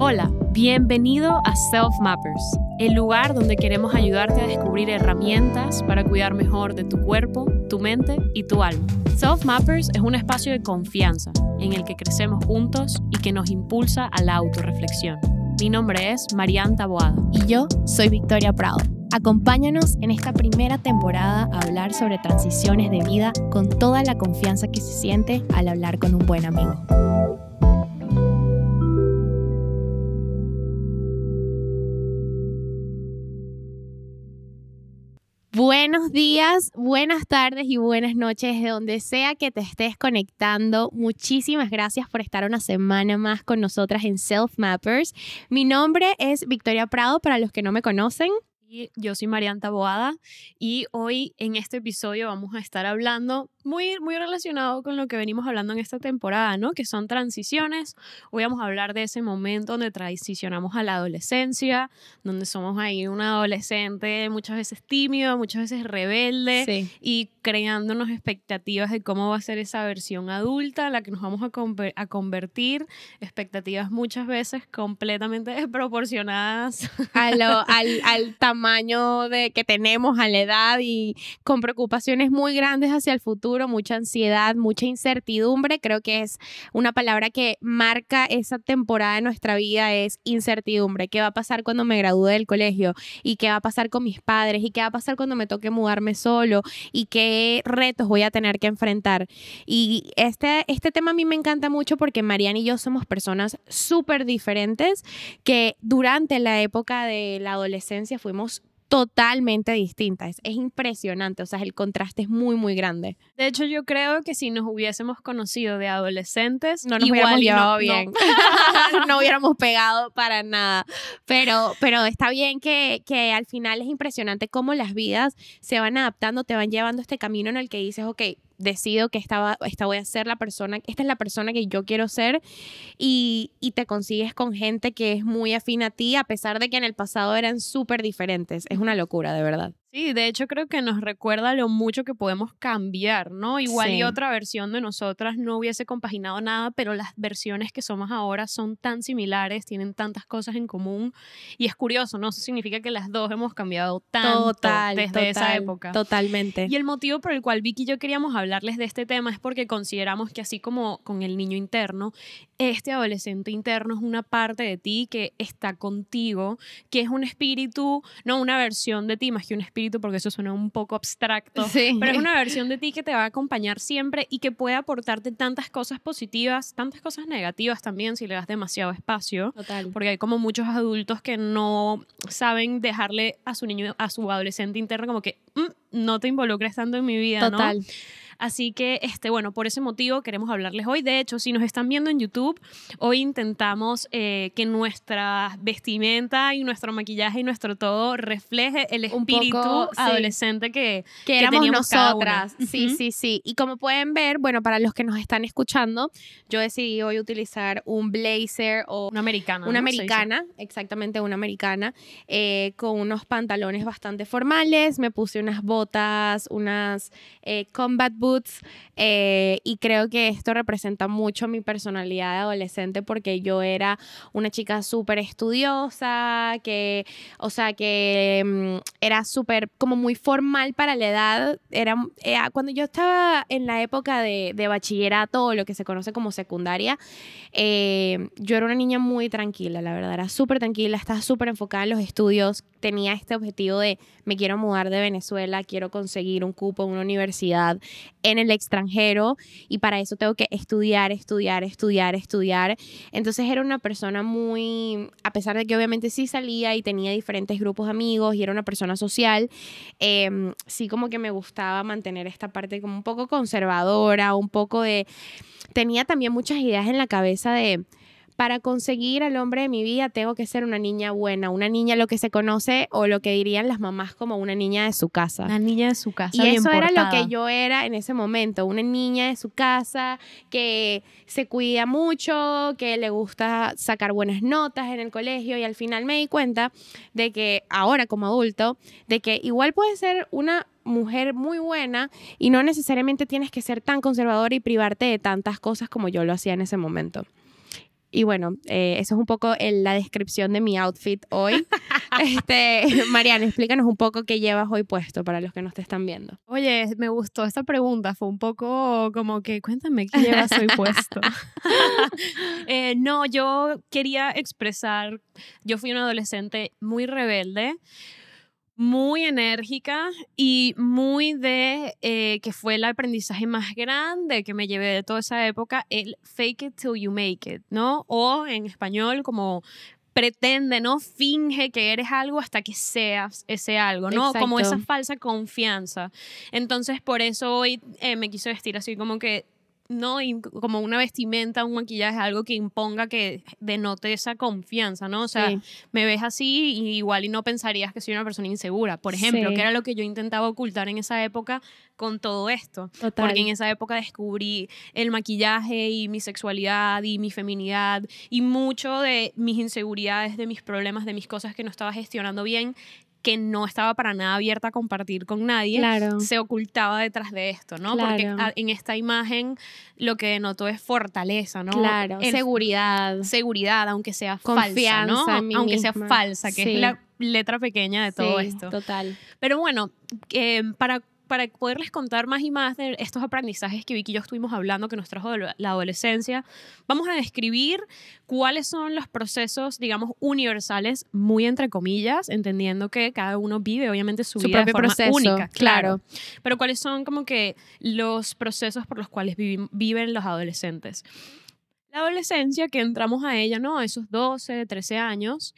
Hola, bienvenido a Self Mappers, el lugar donde queremos ayudarte a descubrir herramientas para cuidar mejor de tu cuerpo, tu mente y tu alma. Self Mappers es un espacio de confianza en el que crecemos juntos y que nos impulsa a la autorreflexión. Mi nombre es Marian Taboada. Y yo soy Victoria Prado. Acompáñanos en esta primera temporada a hablar sobre transiciones de vida con toda la confianza que se siente al hablar con un buen amigo. Buenos días, buenas tardes y buenas noches de donde sea que te estés conectando. Muchísimas gracias por estar una semana más con nosotras en Self Mappers. Mi nombre es Victoria Prado para los que no me conocen. Yo soy Marianta Boada y hoy en este episodio vamos a estar hablando muy, muy relacionado con lo que venimos hablando en esta temporada, ¿no? Que son transiciones. Hoy vamos a hablar de ese momento donde transicionamos a la adolescencia, donde somos ahí un adolescente muchas veces tímido, muchas veces rebelde y creándonos expectativas de cómo va a ser esa versión adulta en la que nos vamos a, a convertir, expectativas muchas veces completamente desproporcionadas al, al tamaño de que tenemos, a la edad y con preocupaciones muy grandes hacia el futuro mucha ansiedad, mucha incertidumbre. Creo que es una palabra que marca esa temporada de nuestra vida, es incertidumbre. ¿Qué va a pasar cuando me gradúe del colegio? ¿Y qué va a pasar con mis padres? ¿Y qué va a pasar cuando me toque mudarme solo? ¿Y qué retos voy a tener que enfrentar? Y este, este tema a mí me encanta mucho porque Mariana y yo somos personas súper diferentes que durante la época de la adolescencia fuimos totalmente distinta. Es, impresionante, o sea, el contraste es muy, muy grande. De hecho, yo creo que si nos hubiésemos conocido de adolescentes, no nos hubiéramos llevado bien. No. hubiéramos pegado para nada. Pero, pero está bien que, que al final es impresionante cómo las vidas se van adaptando, te van llevando este camino en el que dices, ok, decido que esta, esta voy a ser la persona, esta es la persona que yo quiero ser y, y te consigues con gente que es muy afín a ti a pesar de que en el pasado eran súper diferentes. Es una locura, de verdad. Sí, de hecho creo que nos recuerda lo mucho que podemos cambiar, ¿no? Igual y otra versión de nosotras no hubiese compaginado nada, pero las versiones que somos ahora son tan similares, tienen tantas cosas en común y es curioso, ¿no? Eso significa que las dos hemos cambiado tanto desde esa época. Totalmente. Y el motivo por el cual Vicky y yo queríamos hablarles de este tema es porque consideramos que así como con el niño interno, este adolescente interno es una parte de ti que está contigo, que es un espíritu, no una versión de ti, más que un espíritu porque eso suena un poco abstracto, pero es una versión de ti que te va a acompañar siempre y que puede aportarte tantas cosas positivas, tantas cosas negativas también si le das demasiado espacio. Total. Porque hay como muchos adultos que no saben dejarle a su niño, a su adolescente interno como que mm, no te involucres tanto en mi vida, Total. Así que, este, bueno, por ese motivo queremos hablarles hoy. De hecho, si nos están viendo en YouTube, hoy intentamos eh, que nuestra vestimenta y nuestro maquillaje y nuestro todo refleje el espíritu adolescente que, que, éramos nosotras. Sí, sí, sí. Y como pueden ver, bueno, para los que nos están escuchando, yo decidí hoy utilizar un blazer o una americana. Una americana, exactamente una americana, eh, con unos pantalones bastante formales. Me puse unas botas, unas eh, combat boots eh, y creo que esto representa mucho mi personalidad de adolescente porque yo era una chica súper estudiosa, que, o sea, que mm, era súper, como muy formal para la edad. Era, eh, cuando yo estaba en la época de, de bachillerato o lo que se conoce como secundaria, eh, yo era una niña muy tranquila, la verdad, era súper tranquila, estaba súper enfocada en los estudios, tenía este objetivo de me quiero mudar de Venezuela, quiero conseguir un cupo en una universidad en el extranjero y para eso tengo que estudiar, estudiar, estudiar, estudiar. Entonces era una persona muy, a pesar de que obviamente sí salía y tenía diferentes grupos de amigos y era una persona social, em, sí como que me gustaba mantener esta parte como un poco conservadora, un poco de... Tenía también muchas ideas en la cabeza de para conseguir al hombre de mi vida tengo que ser una niña buena, una niña lo que se conoce o lo que dirían las mamás como una niña de su casa. Una niña de su casa. Y eso era lo que yo era en ese momento, una niña de su casa que se cuida mucho, que le gusta sacar buenas notas en el colegio y al final me di cuenta de que ahora como adulto, de que igual puede ser una mujer muy buena y no necesariamente tienes que ser tan conservadora y privarte de tantas cosas como yo lo hacía en ese momento. Y bueno, eh, eso es un poco el- la descripción de mi outfit hoy. este, Mariana, explícanos un poco qué llevas hoy puesto para los que nos te están viendo. Oye, me gustó esta pregunta, fue un poco como que cuéntame qué llevas hoy puesto. Eh, no, yo quería expresar, yo fui una adolescente muy rebelde, muy enérgica y muy de eh, que fue el aprendizaje más grande que me llevé de toda esa época, el fake it till you make it, ¿no? O en español como pretende, ¿no? Finge que eres algo hasta que seas ese algo, ¿no? Como esa falsa confianza. Entonces, por eso hoy eh, me quise vestir así como que, no, Y como una vestimenta, un maquillaje, algo que imponga que denote esa confianza, ¿no? O sea, Sí. me ves así y igual y no pensarías que soy una persona insegura, por ejemplo, Sí. que era lo que yo intentaba ocultar en esa época con todo esto. Total. Porque en esa época descubrí el maquillaje y mi sexualidad y mi feminidad y mucho de mis inseguridades, de mis problemas, de mis cosas que no estaba gestionando bien, que no estaba para nada abierta a compartir con nadie. Claro. Se ocultaba detrás de esto, ¿no? Porque Claro. en esta imagen lo que denotó es fortaleza, ¿no? Claro, El- seguridad. seguridad, aunque sea Confianza falsa, ¿no? en mí aunque sea falsa, que Sí. es la letra pequeña de todo Sí, esto. Total. Pero bueno, eh, para, para poderles contar más y más de estos aprendizajes que Vicky y yo estuvimos hablando, que nos trajo de la- adolescencia, vamos a describir cuáles son los procesos, digamos, universales, muy entre comillas, entendiendo que cada uno vive obviamente su, Su vida de propio forma proceso, única. claro. Pero cuáles son como que los procesos por los cuales viven los adolescentes. La adolescencia, que entramos a ella, ¿no? A esos 12, 13 años.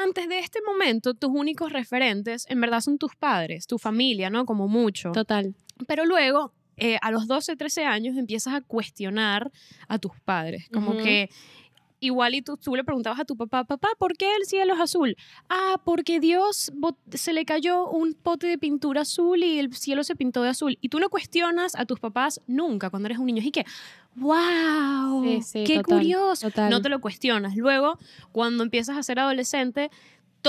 Antes de este momento, tus únicos referentes en verdad son tus padres, tu familia, ¿no? Como mucho. Total. Pero luego, eh, a los 12, 13 años, empiezas a cuestionar a tus padres. Como que igual y tú, tú le preguntabas a tu papá, papá, ¿por qué el cielo es azul? Ah, porque Dios se le cayó un pote de pintura azul y el cielo se pintó de azul. Y tú no cuestionas a tus papás nunca cuando eres un niño. Y que, wow, Sí, sí, qué total, curioso. total. No te lo cuestionas. Luego, cuando empiezas a ser adolescente,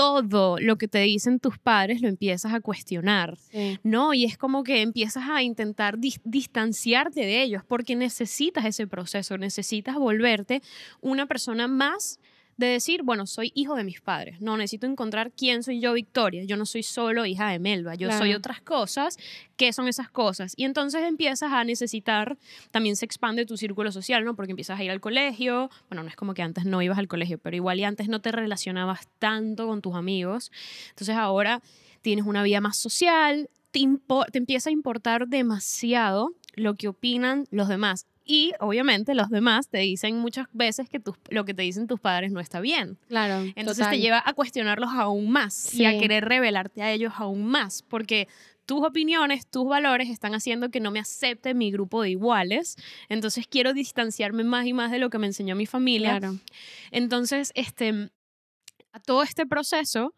todo lo que te dicen tus padres lo empiezas a cuestionar. Sí. No, y es como que empiezas a intentar dis- distanciarte de ellos porque necesitas ese proceso, necesitas volverte una persona más de decir, bueno, soy hijo de mis padres, no, necesito encontrar quién soy yo, Victoria, yo no soy solo hija de Melba, yo soy otras cosas, ¿qué son esas cosas? Y entonces empiezas a necesitar, también se expande tu círculo social, ¿no? Porque empiezas a ir al colegio, bueno, no es como que antes no ibas al colegio, pero igual y antes no te relacionabas tanto con tus amigos, entonces ahora tienes una vida más social, te, te empieza a importar demasiado lo que opinan los demás. Y obviamente los demás te dicen muchas veces que tus- lo que te dicen tus padres no está bien. Claro. Entonces total. te lleva a cuestionarlos aún más y a querer revelarte a ellos aún más, porque tus opiniones, tus valores están haciendo que no me acepte mi grupo de iguales. Entonces quiero distanciarme más y más de lo que me enseñó mi familia. Claro. Entonces, este, a todo este proceso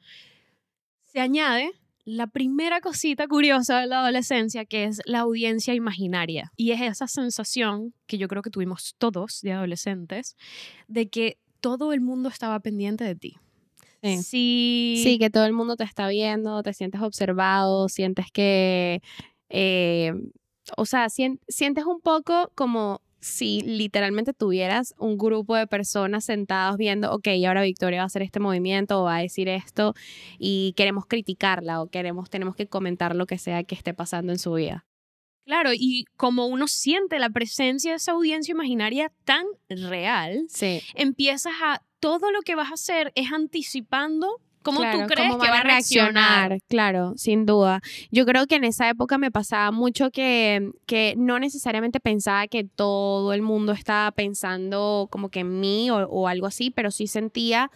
se añade la primera cosita curiosa de la adolescencia, que es la audiencia imaginaria. Y es esa sensación que yo creo que tuvimos todos de adolescentes, de que todo el mundo estaba pendiente de ti. Sí. Sí. Sí, que todo el mundo te está viendo, te sientes observado, sientes que, eh, o sea, sien- sientes un poco como si literalmente tuvieras un grupo de personas sentados viendo, ok, ahora Victoria va a hacer este movimiento o va a decir esto y queremos criticarla o queremos, tenemos que comentar lo que sea que esté pasando en su vida. Claro, y como uno siente la presencia de esa audiencia imaginaria tan real, Sí. empiezas a, todo lo que vas a hacer es anticipando cómo Claro, tú crees cómo que va a reaccionar. Claro, sin duda. Yo creo que en esa época me pasaba mucho que, que no necesariamente pensaba que todo el mundo estaba pensando como que en mí o, o algo así, pero sí sentía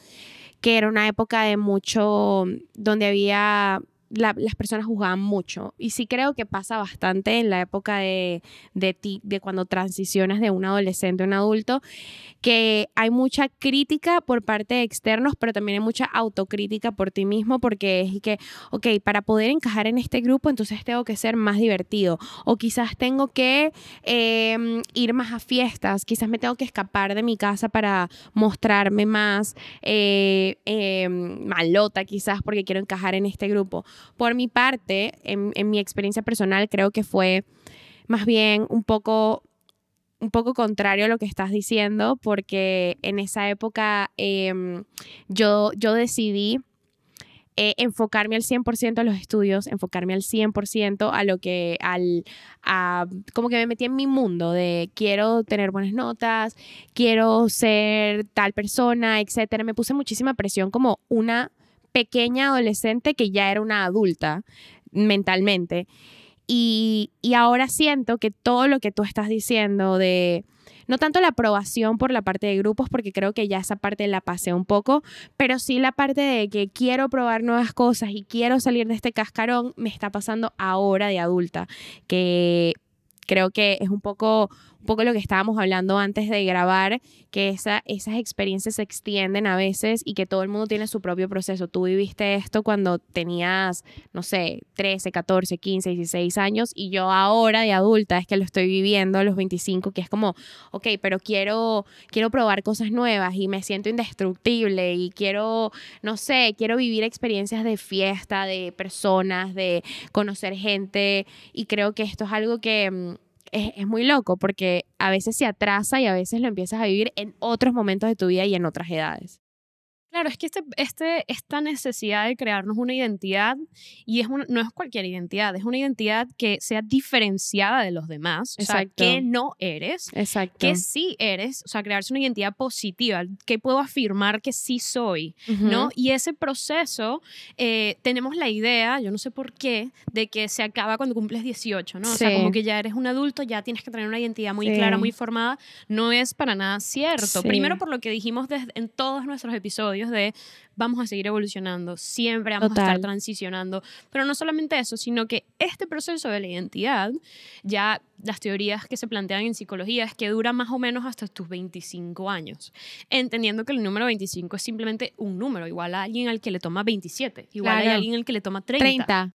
que era una época de mucho, donde había... la- las personas juzgaban mucho. Y sí creo que pasa bastante en la época de, de ti, de cuando transicionas de un adolescente a un adulto, que hay mucha crítica por parte de externos, pero también hay mucha autocrítica por ti mismo, porque es que, ok, para poder encajar en este grupo, entonces tengo que ser más divertido, o quizás tengo que eh, ir más a fiestas, quizás me tengo que escapar de mi casa para mostrarme más eh, eh, malota, quizás porque quiero encajar en este grupo. Por mi parte, en, mi experiencia personal, creo que fue más bien un poco un poco contrario a lo que estás diciendo, porque en esa época em, yo, yo decidí eh, enfocarme al 100% a los estudios, enfocarme al 100% a lo que, al, a, como que me metí en mi mundo de quiero tener buenas notas, quiero ser tal persona, etcétera. Me puse muchísima presión como una pequeña adolescente que ya era una adulta mentalmente. Y, y ahora siento que todo lo que tú estás diciendo de no tanto la aprobación por la parte de grupos, porque creo que ya esa parte la pasé un poco, pero sí la parte de que quiero probar nuevas cosas y quiero salir de este cascarón, me está pasando ahora de adulta, que creo que es un poco poco lo que estábamos hablando antes de grabar, que esa, esas experiencias se extienden a veces y que todo el mundo tiene su propio proceso. Tú viviste esto cuando tenías, no sé, 13, 14, 15, 16 años y yo ahora de adulta es que lo estoy viviendo a los 25, que es como, ok, pero quiero, quiero probar cosas nuevas y me siento indestructible y quiero, no sé, quiero vivir experiencias de fiesta, de personas, de conocer gente y creo que esto es algo que mm, es, muy loco porque a veces se atrasa y a veces lo empiezas a vivir en otros momentos de tu vida y en otras edades. Claro, es que este, este, esta necesidad de crearnos una identidad, y es no es cualquier identidad, es una identidad que sea diferenciada de los demás, o sea, que no eres, Exacto. que sí eres, o sea, crearse una identidad positiva, que puedo afirmar que sí soy, ¿no? Y ese proceso, eh, tenemos la idea, yo no sé por qué, de que se acaba cuando cumples 18, ¿no? O sea, como que ya eres un adulto, ya tienes que tener una identidad muy clara, muy formada, no es para nada cierto. Primero por lo que dijimos en todos nuestros episodios, de vamos a seguir evolucionando, siempre vamos a estar transicionando. Pero no solamente eso, sino que este proceso de la identidad, ya las teorías que se plantean en psicología es que dura más o menos hasta tus 25 años, entendiendo que el número 25 es simplemente un número, igual a alguien al que le toma 27, igual a alguien al que le toma 30. 30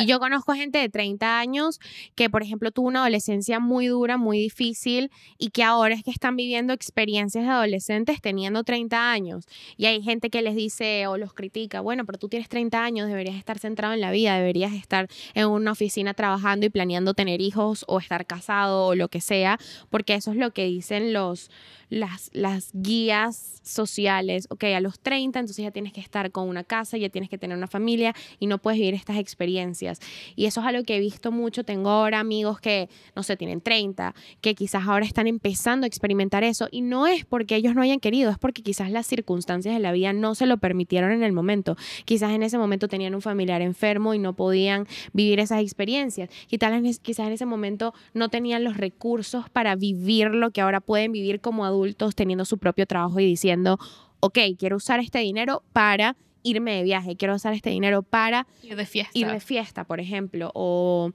y yo conozco gente de 30 años que, por ejemplo, tuvo una adolescencia muy dura, muy difícil y que ahora es que están viviendo experiencias de adolescentes teniendo 30 años. Y hay gente que les dice o los critica, bueno, pero tú tienes 30 años, deberías estar centrado en la vida, deberías estar en una oficina trabajando y planeando tener hijos o estar casado o lo que sea, porque eso es lo que dicen los, las, las guías sociales. Ok, a los 30, entonces ya tienes que estar con una casa, ya tienes que tener una familia y no puedes vivir estas experiencias. Y eso es algo que he visto mucho. Tengo ahora amigos que, no sé, tienen 30, que quizás ahora están empezando a experimentar eso. Y no es porque ellos no hayan querido, es porque quizás las circunstancias de la vida no se lo permitieron en el momento. Quizás en ese momento tenían un familiar enfermo y no podían vivir esas experiencias. Quizás en ese momento no tenían los recursos para vivir lo que ahora pueden vivir como adultos teniendo su propio trabajo y diciendo, ok, quiero usar este dinero para irme de viaje, quiero usar este dinero para ir de fiesta, ir de fiesta por ejemplo, o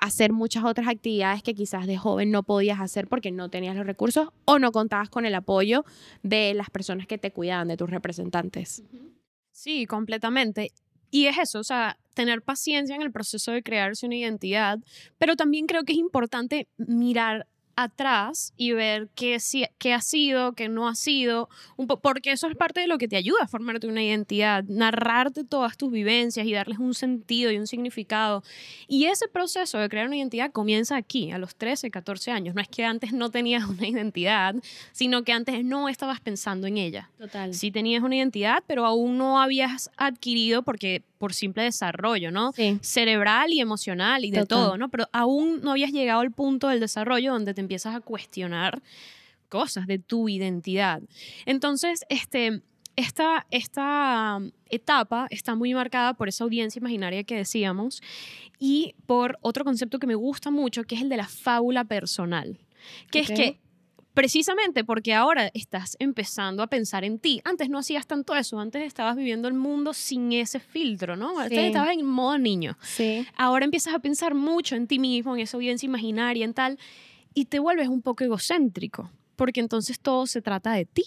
hacer muchas otras actividades que quizás de joven no podías hacer porque no tenías los recursos o no contabas con el apoyo de las personas que te cuidaban, de tus representantes. Sí, completamente. Y es eso, o sea, tener paciencia en el proceso de crearse una identidad, pero también creo que es importante mirar atrás y ver qué, qué ha sido, qué no ha sido, un porque eso es parte de lo que te ayuda a formarte una identidad, narrarte todas tus vivencias y darles un sentido y un significado. Y ese proceso de crear una identidad comienza aquí, a los 13, 14 años. No es que antes no tenías una identidad, sino que antes no estabas pensando en ella. Total. Sí tenías una identidad, pero aún no habías adquirido porque por simple desarrollo, ¿no? Cerebral y emocional y de todo, ¿no? Pero aún no habías llegado al punto del desarrollo donde te empiezas a cuestionar cosas de tu identidad. Entonces, este, esta, esta um, etapa está muy marcada por esa audiencia imaginaria que decíamos y por otro concepto que me gusta mucho, que es el de la fábula personal, que es que precisamente porque ahora estás empezando a pensar en ti. Antes no hacías tanto eso, antes estabas viviendo el mundo sin ese filtro, ¿no? Antes estabas en modo niño. Sí. Ahora empiezas a pensar mucho en ti mismo, en esa audiencia imaginaria, en tal, y te vuelves un poco egocéntrico, porque entonces todo se trata de ti.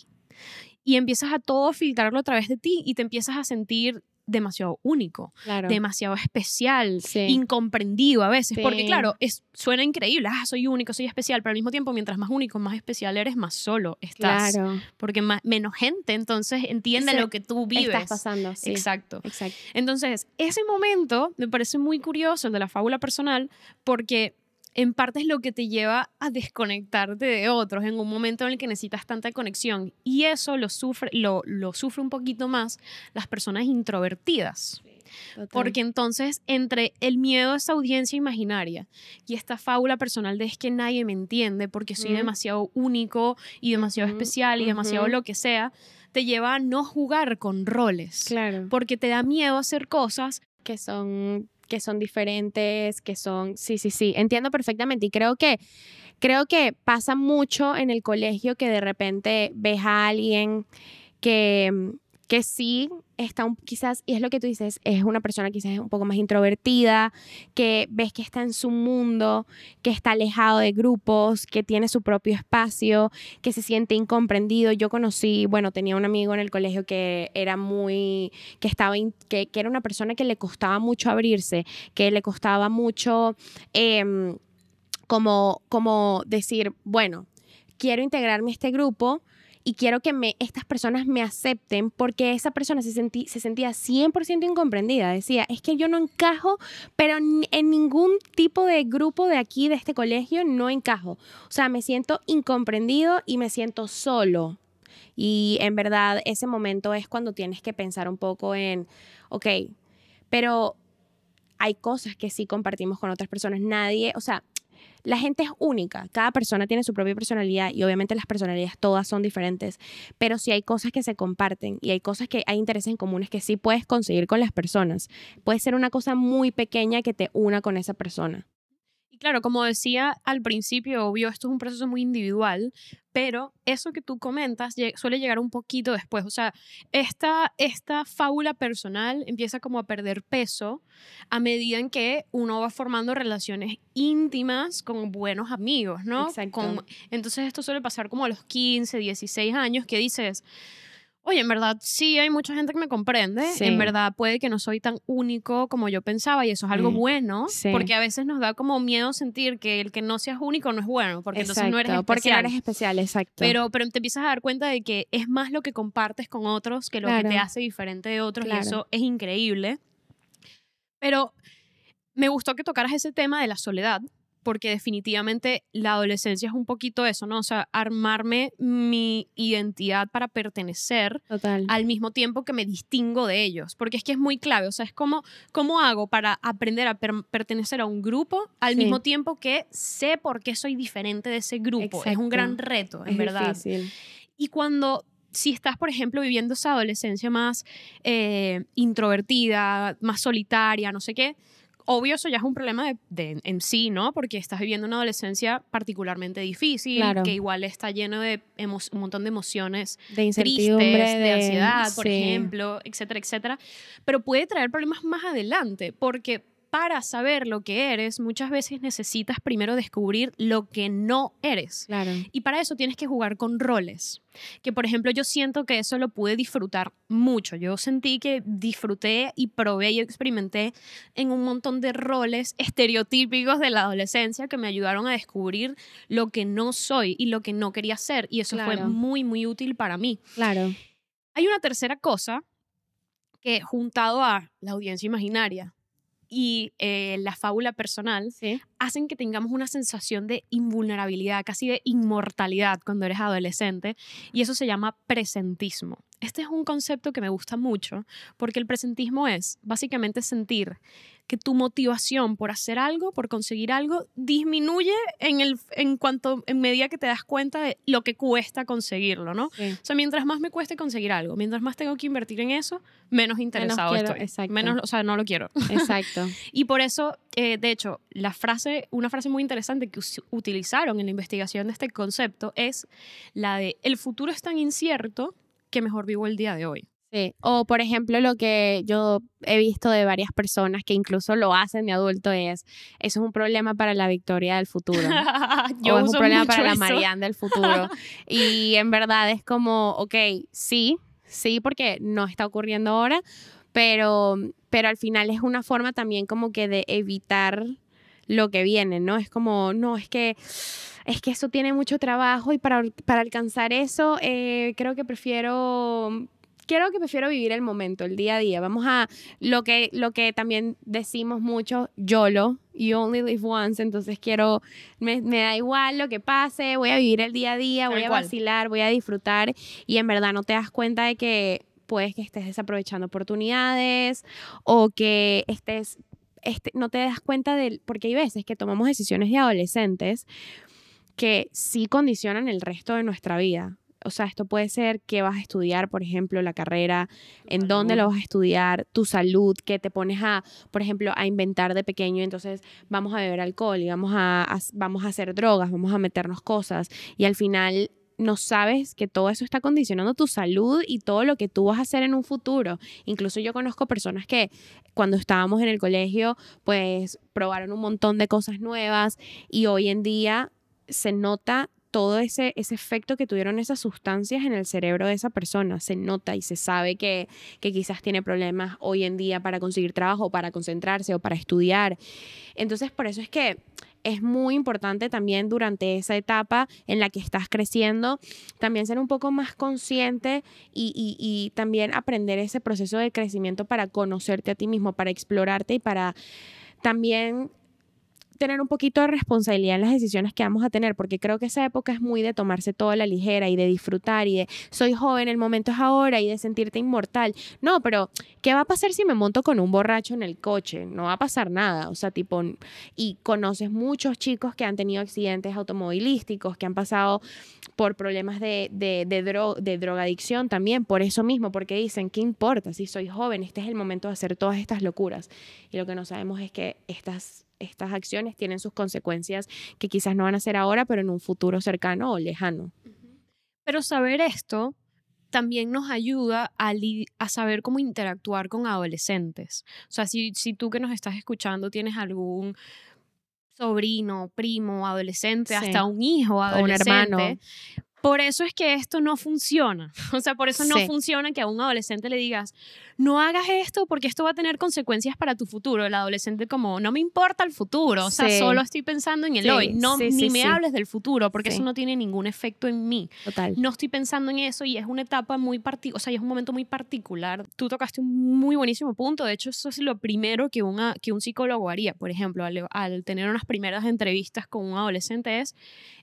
Y empiezas a todo filtrarlo a través de ti y te empiezas a sentir demasiado único, demasiado especial, incomprendido a veces, porque claro, es, suena increíble, ah, soy único, soy especial, pero al mismo tiempo, mientras más único, más especial eres, más solo estás, porque más, menos gente entonces entiende lo que tú vives. Estás pasando, Exacto. Exacto. Entonces, ese momento me parece muy curioso, el de la fábula personal, porque en parte es lo que te lleva a desconectarte de otros en un momento en el que necesitas tanta conexión. Y eso lo sufre, lo, lo sufre un poquito más las personas introvertidas. Porque entonces, entre el miedo a esa audiencia imaginaria y esta fábula personal de es que nadie me entiende porque soy demasiado único y demasiado especial y demasiado lo que sea, te lleva a no jugar con roles. Claro. Porque te da miedo hacer cosas que son que son diferentes, que son sí, sí, sí, entiendo perfectamente. Y creo que creo que pasa mucho en el colegio que de repente ves a alguien que que sí está quizás, y es lo que tú dices, es una persona quizás un poco más introvertida, que ves que está en su mundo, que está alejado de grupos, que tiene su propio espacio, que se siente incomprendido. Yo conocí, bueno, tenía un amigo en el colegio que era muy, que estaba, que, que, era una persona que le costaba mucho abrirse, que le costaba mucho em, como, como decir, bueno, quiero integrarme a este grupo, y quiero que me, estas personas me acepten porque esa persona se, sentí, se sentía 100% incomprendida. Decía, es que yo no encajo, pero en ningún tipo de grupo de aquí, de este colegio, no encajo. O sea, me siento incomprendido y me siento solo. Y en verdad ese momento es cuando tienes que pensar un poco en, ok, pero hay cosas que sí compartimos con otras personas. Nadie, o sea, la gente es única, cada persona tiene su propia personalidad y obviamente las personalidades todas son diferentes, pero si hay cosas que se comparten y hay cosas que hay intereses en comunes que sí puedes conseguir con las personas. Puede ser una cosa muy pequeña que te una con esa persona. Claro, como decía al principio, obvio, esto es un proceso muy individual, pero eso que tú comentas suele llegar un poquito después. O sea, esta, esta fábula personal empieza como a perder peso a medida en que uno va formando relaciones íntimas con buenos amigos, ¿no? Exacto. entonces esto suele pasar como a los 15, 16 años que dices oye, en verdad sí hay mucha gente que me comprende, en verdad puede que no soy tan único como yo pensaba y eso es algo bueno, porque a veces nos da como miedo sentir que el que no seas único no es bueno, porque entonces no eres especial. Porque no eres especial, exacto. Pero, pero te empiezas a dar cuenta de que es más lo que compartes con otros que lo que te hace diferente de otros y eso es increíble. Pero me gustó que tocaras ese tema de la soledad, porque definitivamente la adolescencia es un poquito eso, ¿no? O sea, armarme mi identidad para pertenecer al mismo tiempo que me distingo de ellos, porque es que es muy clave, o sea, es como, ¿cómo hago para aprender a pertenecer a un grupo al mismo tiempo que sé por qué soy diferente de ese grupo? Es un gran reto, en verdad. Y cuando si estás, por ejemplo, viviendo esa adolescencia más eh, introvertida, más solitaria, no sé qué, obvio eso ya es un problema de, en sí, ¿no? Porque estás viviendo una adolescencia particularmente difícil, que igual está lleno de un montón de emociones de tristes, de, ansiedad, por ejemplo, etcétera, etcétera. Pero puede traer problemas más adelante, porque para saber lo que eres, muchas veces necesitas primero descubrir lo que no eres. Claro. Y para eso tienes que jugar con roles. Que por ejemplo yo siento que eso lo pude disfrutar mucho. Yo sentí que disfruté y probé y experimenté en un montón de roles estereotípicos de la adolescencia que me ayudaron a descubrir lo que no soy y lo que no quería ser. Y eso fue muy, muy útil para mí. Claro. Hay una tercera cosa que juntado a la audiencia imaginaria, y eh, la fábula personal hacen que tengamos una sensación de invulnerabilidad, casi de inmortalidad cuando eres adolescente, y eso se llama presentismo. Este es un concepto que me gusta mucho porque el presentismo es básicamente sentir que tu motivación por hacer algo, por conseguir algo, disminuye en, el, en cuanto, en medida que te das cuenta de lo que cuesta conseguirlo, ¿no? O sea, mientras más me cueste conseguir algo, mientras más tengo que invertir en eso, menos interesado estoy. Exacto. Menos, o sea, no lo quiero. Exacto. y por eso, eh, de hecho, la frase, una frase muy interesante que utilizaron en la investigación de este concepto es la de el futuro es tan incierto que mejor vivo el día de hoy. Sí. O por ejemplo, lo que yo he visto de varias personas que incluso lo hacen de adulto es, eso es un problema para la Victoria del futuro. yo o es un problema para la Marianne del futuro. y en verdad es como, ok, sí, sí, porque no está ocurriendo ahora, pero, pero al final es una forma también como que de evitar lo que viene, ¿no? Es como, no, es que es que eso tiene mucho trabajo y para, para alcanzar eso eh, creo que prefiero creo que prefiero vivir el momento, el día a día. Vamos a lo que, lo que también decimos mucho, YOLO, you only live once, entonces quiero, me, me da igual lo que pase, voy a vivir el día a día, voy a cual. vacilar, voy a disfrutar y en verdad no te das cuenta de que puedes que estés desaprovechando oportunidades o que estés, este, no te das cuenta del, porque hay veces que tomamos decisiones de adolescentes que sí condicionan el resto de nuestra vida. O sea, esto puede ser qué vas a estudiar, por ejemplo, la carrera, en dónde lo vas a estudiar, tu salud, que te pones a, por ejemplo, a inventar de pequeño, entonces vamos a beber alcohol y vamos a, a- vamos a hacer drogas, vamos a meternos cosas y al final no sabes que todo eso está condicionando tu salud y todo lo que tú vas a hacer en un futuro. Incluso yo conozco personas que cuando estábamos en el colegio, pues probaron un montón de cosas nuevas y hoy en día se nota todo ese, ese efecto que tuvieron esas sustancias en el cerebro de esa persona. Se nota y se sabe que, que quizás tiene problemas hoy en día para conseguir trabajo, para concentrarse o para estudiar. Entonces, por eso es que es muy importante también durante esa etapa en la que estás creciendo, también ser un poco más consciente y, y- y también aprender ese proceso de crecimiento para conocerte a ti mismo, para explorarte y para también tener un poquito de responsabilidad en las decisiones que vamos a tener, porque creo que esa época es muy de tomarse todo a la ligera y de disfrutar y de soy joven, el momento es ahora y de sentirte inmortal. No, pero ¿qué va a pasar si me monto con un borracho en el coche? No va a pasar nada, o sea, tipo, y conoces muchos chicos que han tenido accidentes automovilísticos, que han pasado por problemas de, de, de, dro- de drogadicción también, por eso mismo, porque dicen, ¿qué importa si soy joven? Este es el momento de hacer todas estas locuras. Y lo que no sabemos es que estas, estas acciones tienen sus consecuencias que quizás no van a ser ahora, pero en un futuro cercano o lejano. Pero saber esto también nos ayuda a, saber cómo interactuar con adolescentes. O sea, si, si tú que nos estás escuchando tienes algún sobrino, primo, adolescente, Sí. hasta un hijo O un adolescente. hermano. Por eso es que esto no funciona. O sea, por eso no Sí. funciona que a un adolescente le digas, no hagas esto porque esto va a tener consecuencias para tu futuro. El adolescente como, no me importa el futuro, o sea, Sí. solo estoy pensando en el Sí, hoy. No, ni me hables del futuro porque eso no tiene ningún efecto en mí Total. no estoy pensando en eso y es una etapa muy particular, o sea, y es un momento muy particular. Tú tocaste un muy buenísimo punto, de hecho eso es lo primero que, una, que un psicólogo haría, por ejemplo, al, al tener unas primeras entrevistas con un adolescente es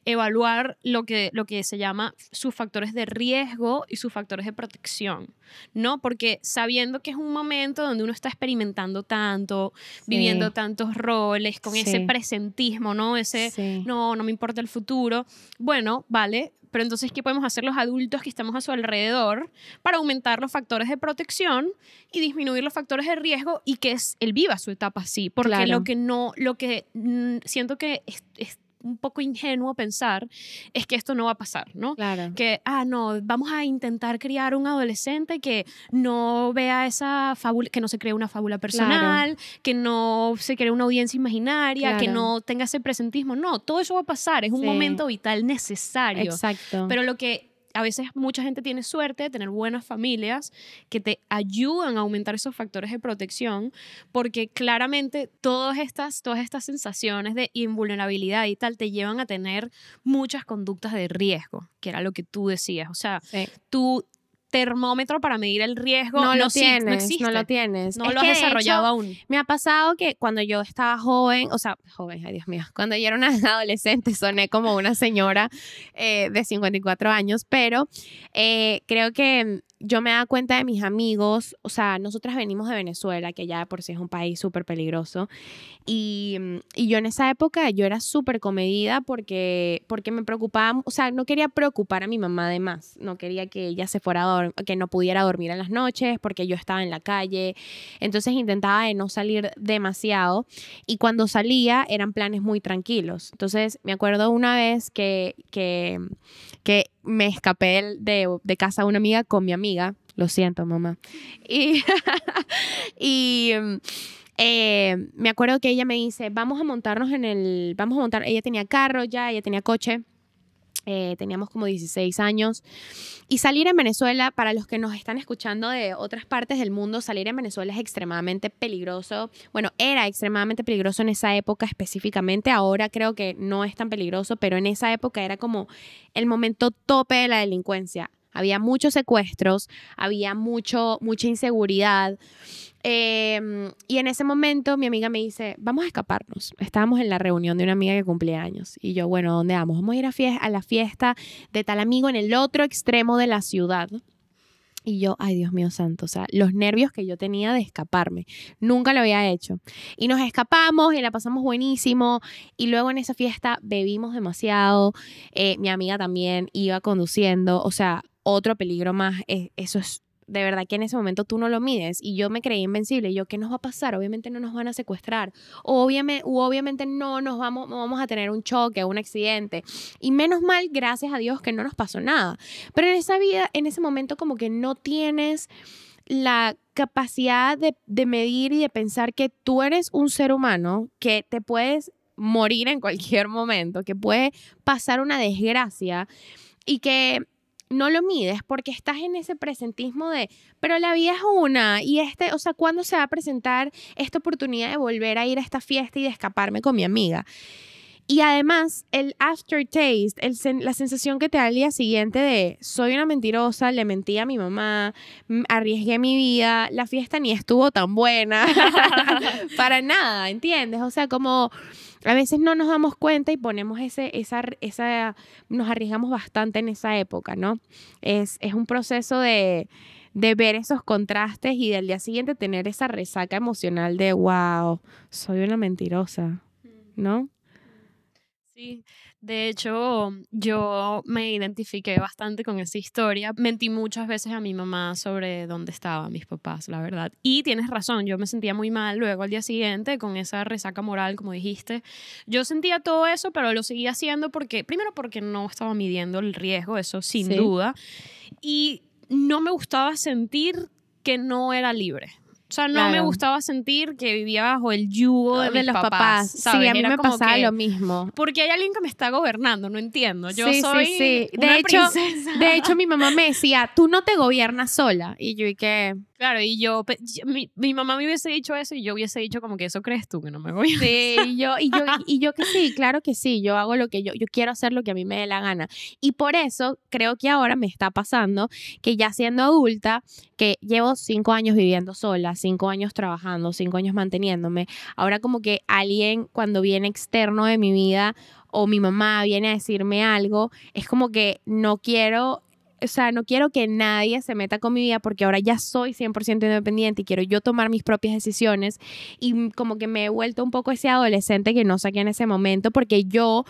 evaluar lo que, lo que se llama sus factores de riesgo y sus factores de protección, ¿no? Porque sabiendo que es un momento donde uno está experimentando tanto, viviendo tantos roles, con ese presentismo, ¿no? Ese, Sí. no, no me importa el futuro. Bueno, vale, pero entonces, ¿qué podemos hacer los adultos que estamos a su alrededor para aumentar los factores de protección y disminuir los factores de riesgo y que es, él viva su etapa así? Porque Claro. lo que no, lo que mm, siento que es, es un poco ingenuo pensar es que esto no va a pasar, ¿no? Claro. que, ah, no, vamos a intentar criar un adolescente que no vea esa fábula, que no se cree una fábula personal, que no se cree una audiencia imaginaria, que no tenga ese presentismo. No, todo eso va a pasar, es un Sí. momento vital necesario. Exacto. Pero lo que a veces mucha gente tiene suerte de tener buenas familias que te ayudan a aumentar esos factores de protección, porque claramente todas estas, todas estas sensaciones de invulnerabilidad y tal te llevan a tener muchas conductas de riesgo, que era lo que tú decías. O sea, Sí. tu termómetro para medir el riesgo no, lo exi- tienes, no, existe. lo tienes. No Es lo has de desarrollado hecho, aún. Me ha pasado que cuando yo estaba joven, o sea, joven, ay Dios mío, cuando yo era una adolescente soné como una señora eh, de 54 años, pero eh, creo que yo me daba cuenta de mis amigos, o sea, nosotras venimos de Venezuela, que ya por sí es un país súper peligroso, y, mm, y yo en esa época yo era súper comedida porque, porque me preocupaba, o sea, no quería preocupar a mi mamá de más, no quería que ella se fuera a que no pudiera dormir en las noches porque yo estaba en la calle, entonces intentaba de no salir demasiado y cuando salía eran planes muy tranquilos. Entonces me acuerdo una vez que, que, que me escapé de, de casa de una amiga con mi amiga. Lo siento, mamá. Y, y mm, eh, me acuerdo que ella me dice, vamos a montarnos en el, vamos a montar, ella tenía carro ya, ella tenía coche. Eh, teníamos como 16 años y salir en Venezuela, para los que nos están escuchando de otras partes del mundo, salir en Venezuela es extremadamente peligroso. Bueno, era extremadamente peligroso en esa época específicamente. Ahora creo que no es tan peligroso, pero en esa época era como el momento tope de la delincuencia. Había muchos secuestros, había mucho, mucha inseguridad. Em, y en ese momento mi amiga me dice, vamos a escaparnos. Estábamos en la reunión de una amiga que cumplía años. Y yo, bueno, ¿dónde vamos? Vamos a ir a, a la fiesta de tal amigo en el otro extremo de la ciudad. Y yo, ay Dios mío santo, o sea, los nervios que yo tenía de escaparme, nunca lo había hecho. Y nos escapamos y la pasamos buenísimo. Y luego en esa fiesta bebimos demasiado. Eh, mi amiga también iba conduciendo, o sea, otro peligro más. eso es de verdad que en ese momento tú no lo mides y yo me creí invencible. Y yo, ¿qué nos va a pasar? Obviamente no nos van a secuestrar. obviamente, obviamente no nos vamos, vamos a tener un choque, un accidente. Y menos mal, gracias a Dios, que no nos pasó nada. Pero en esa vida, en ese momento como que no tienes la capacidad de medir y de pensar que tú eres un ser humano que te puedes morir en cualquier momento, que puede pasar una desgracia y que no lo mides porque estás en ese presentismo de, pero la vida es una y este, o sea, ¿cuándo se va a presentar esta oportunidad de volver a ir a esta fiesta y de escaparme con mi amiga? Y además, el aftertaste, la sensación que te da al día siguiente de soy una mentirosa, le mentí a mi mamá, arriesgué mi vida, la fiesta ni estuvo tan buena, para nada, ¿entiendes? O sea, como a veces no nos damos cuenta y ponemos ese, esa, esa, nos arriesgamos bastante en esa época, ¿no? Es, es un proceso de, de ver esos contrastes y del día siguiente tener esa resaca emocional de, wow, soy una mentirosa, ¿no? Sí, de hecho, yo me identifiqué bastante con esa historia. Mentí muchas veces a mi mamá sobre dónde estaban mis papás, la verdad. Y tienes razón, yo me sentía muy mal luego al día siguiente con esa resaca moral, como dijiste. Yo sentía todo eso, pero lo seguía haciendo porque, primero porque no estaba midiendo el riesgo, eso sin duda. Y no me gustaba sentir que no era libre. O sea, no me gustaba sentir que vivía bajo el yugo de, los papás. Sí, a mí me pasaba lo mismo. Porque hay alguien que me está gobernando, no entiendo. Yo soy sí, sí. De hecho, de hecho, mi mamá me decía, tú no te gobiernas sola. Y yo, ¿y qué? Claro, y yo, mi, mi, mamá me hubiese dicho eso y yo hubiese dicho como que eso crees tú, que no me voy a Sí, y yo, y yo, y yo que sí, claro que sí, yo hago lo que yo, yo quiero hacer lo que a mí me dé la gana. Y por eso creo que ahora me está pasando que ya siendo adulta, que llevo cinco años viviendo sola, cinco años trabajando, cinco años manteniéndome, ahora como que alguien cuando viene externo de mi vida o mi mamá viene a decirme algo, es como que no quiero o sea, no quiero que nadie se meta con mi vida porque ahora ya soy 100% independiente y quiero yo tomar mis propias decisiones. Y como que me he vuelto un poco ese adolescente que no saqué en ese momento porque yo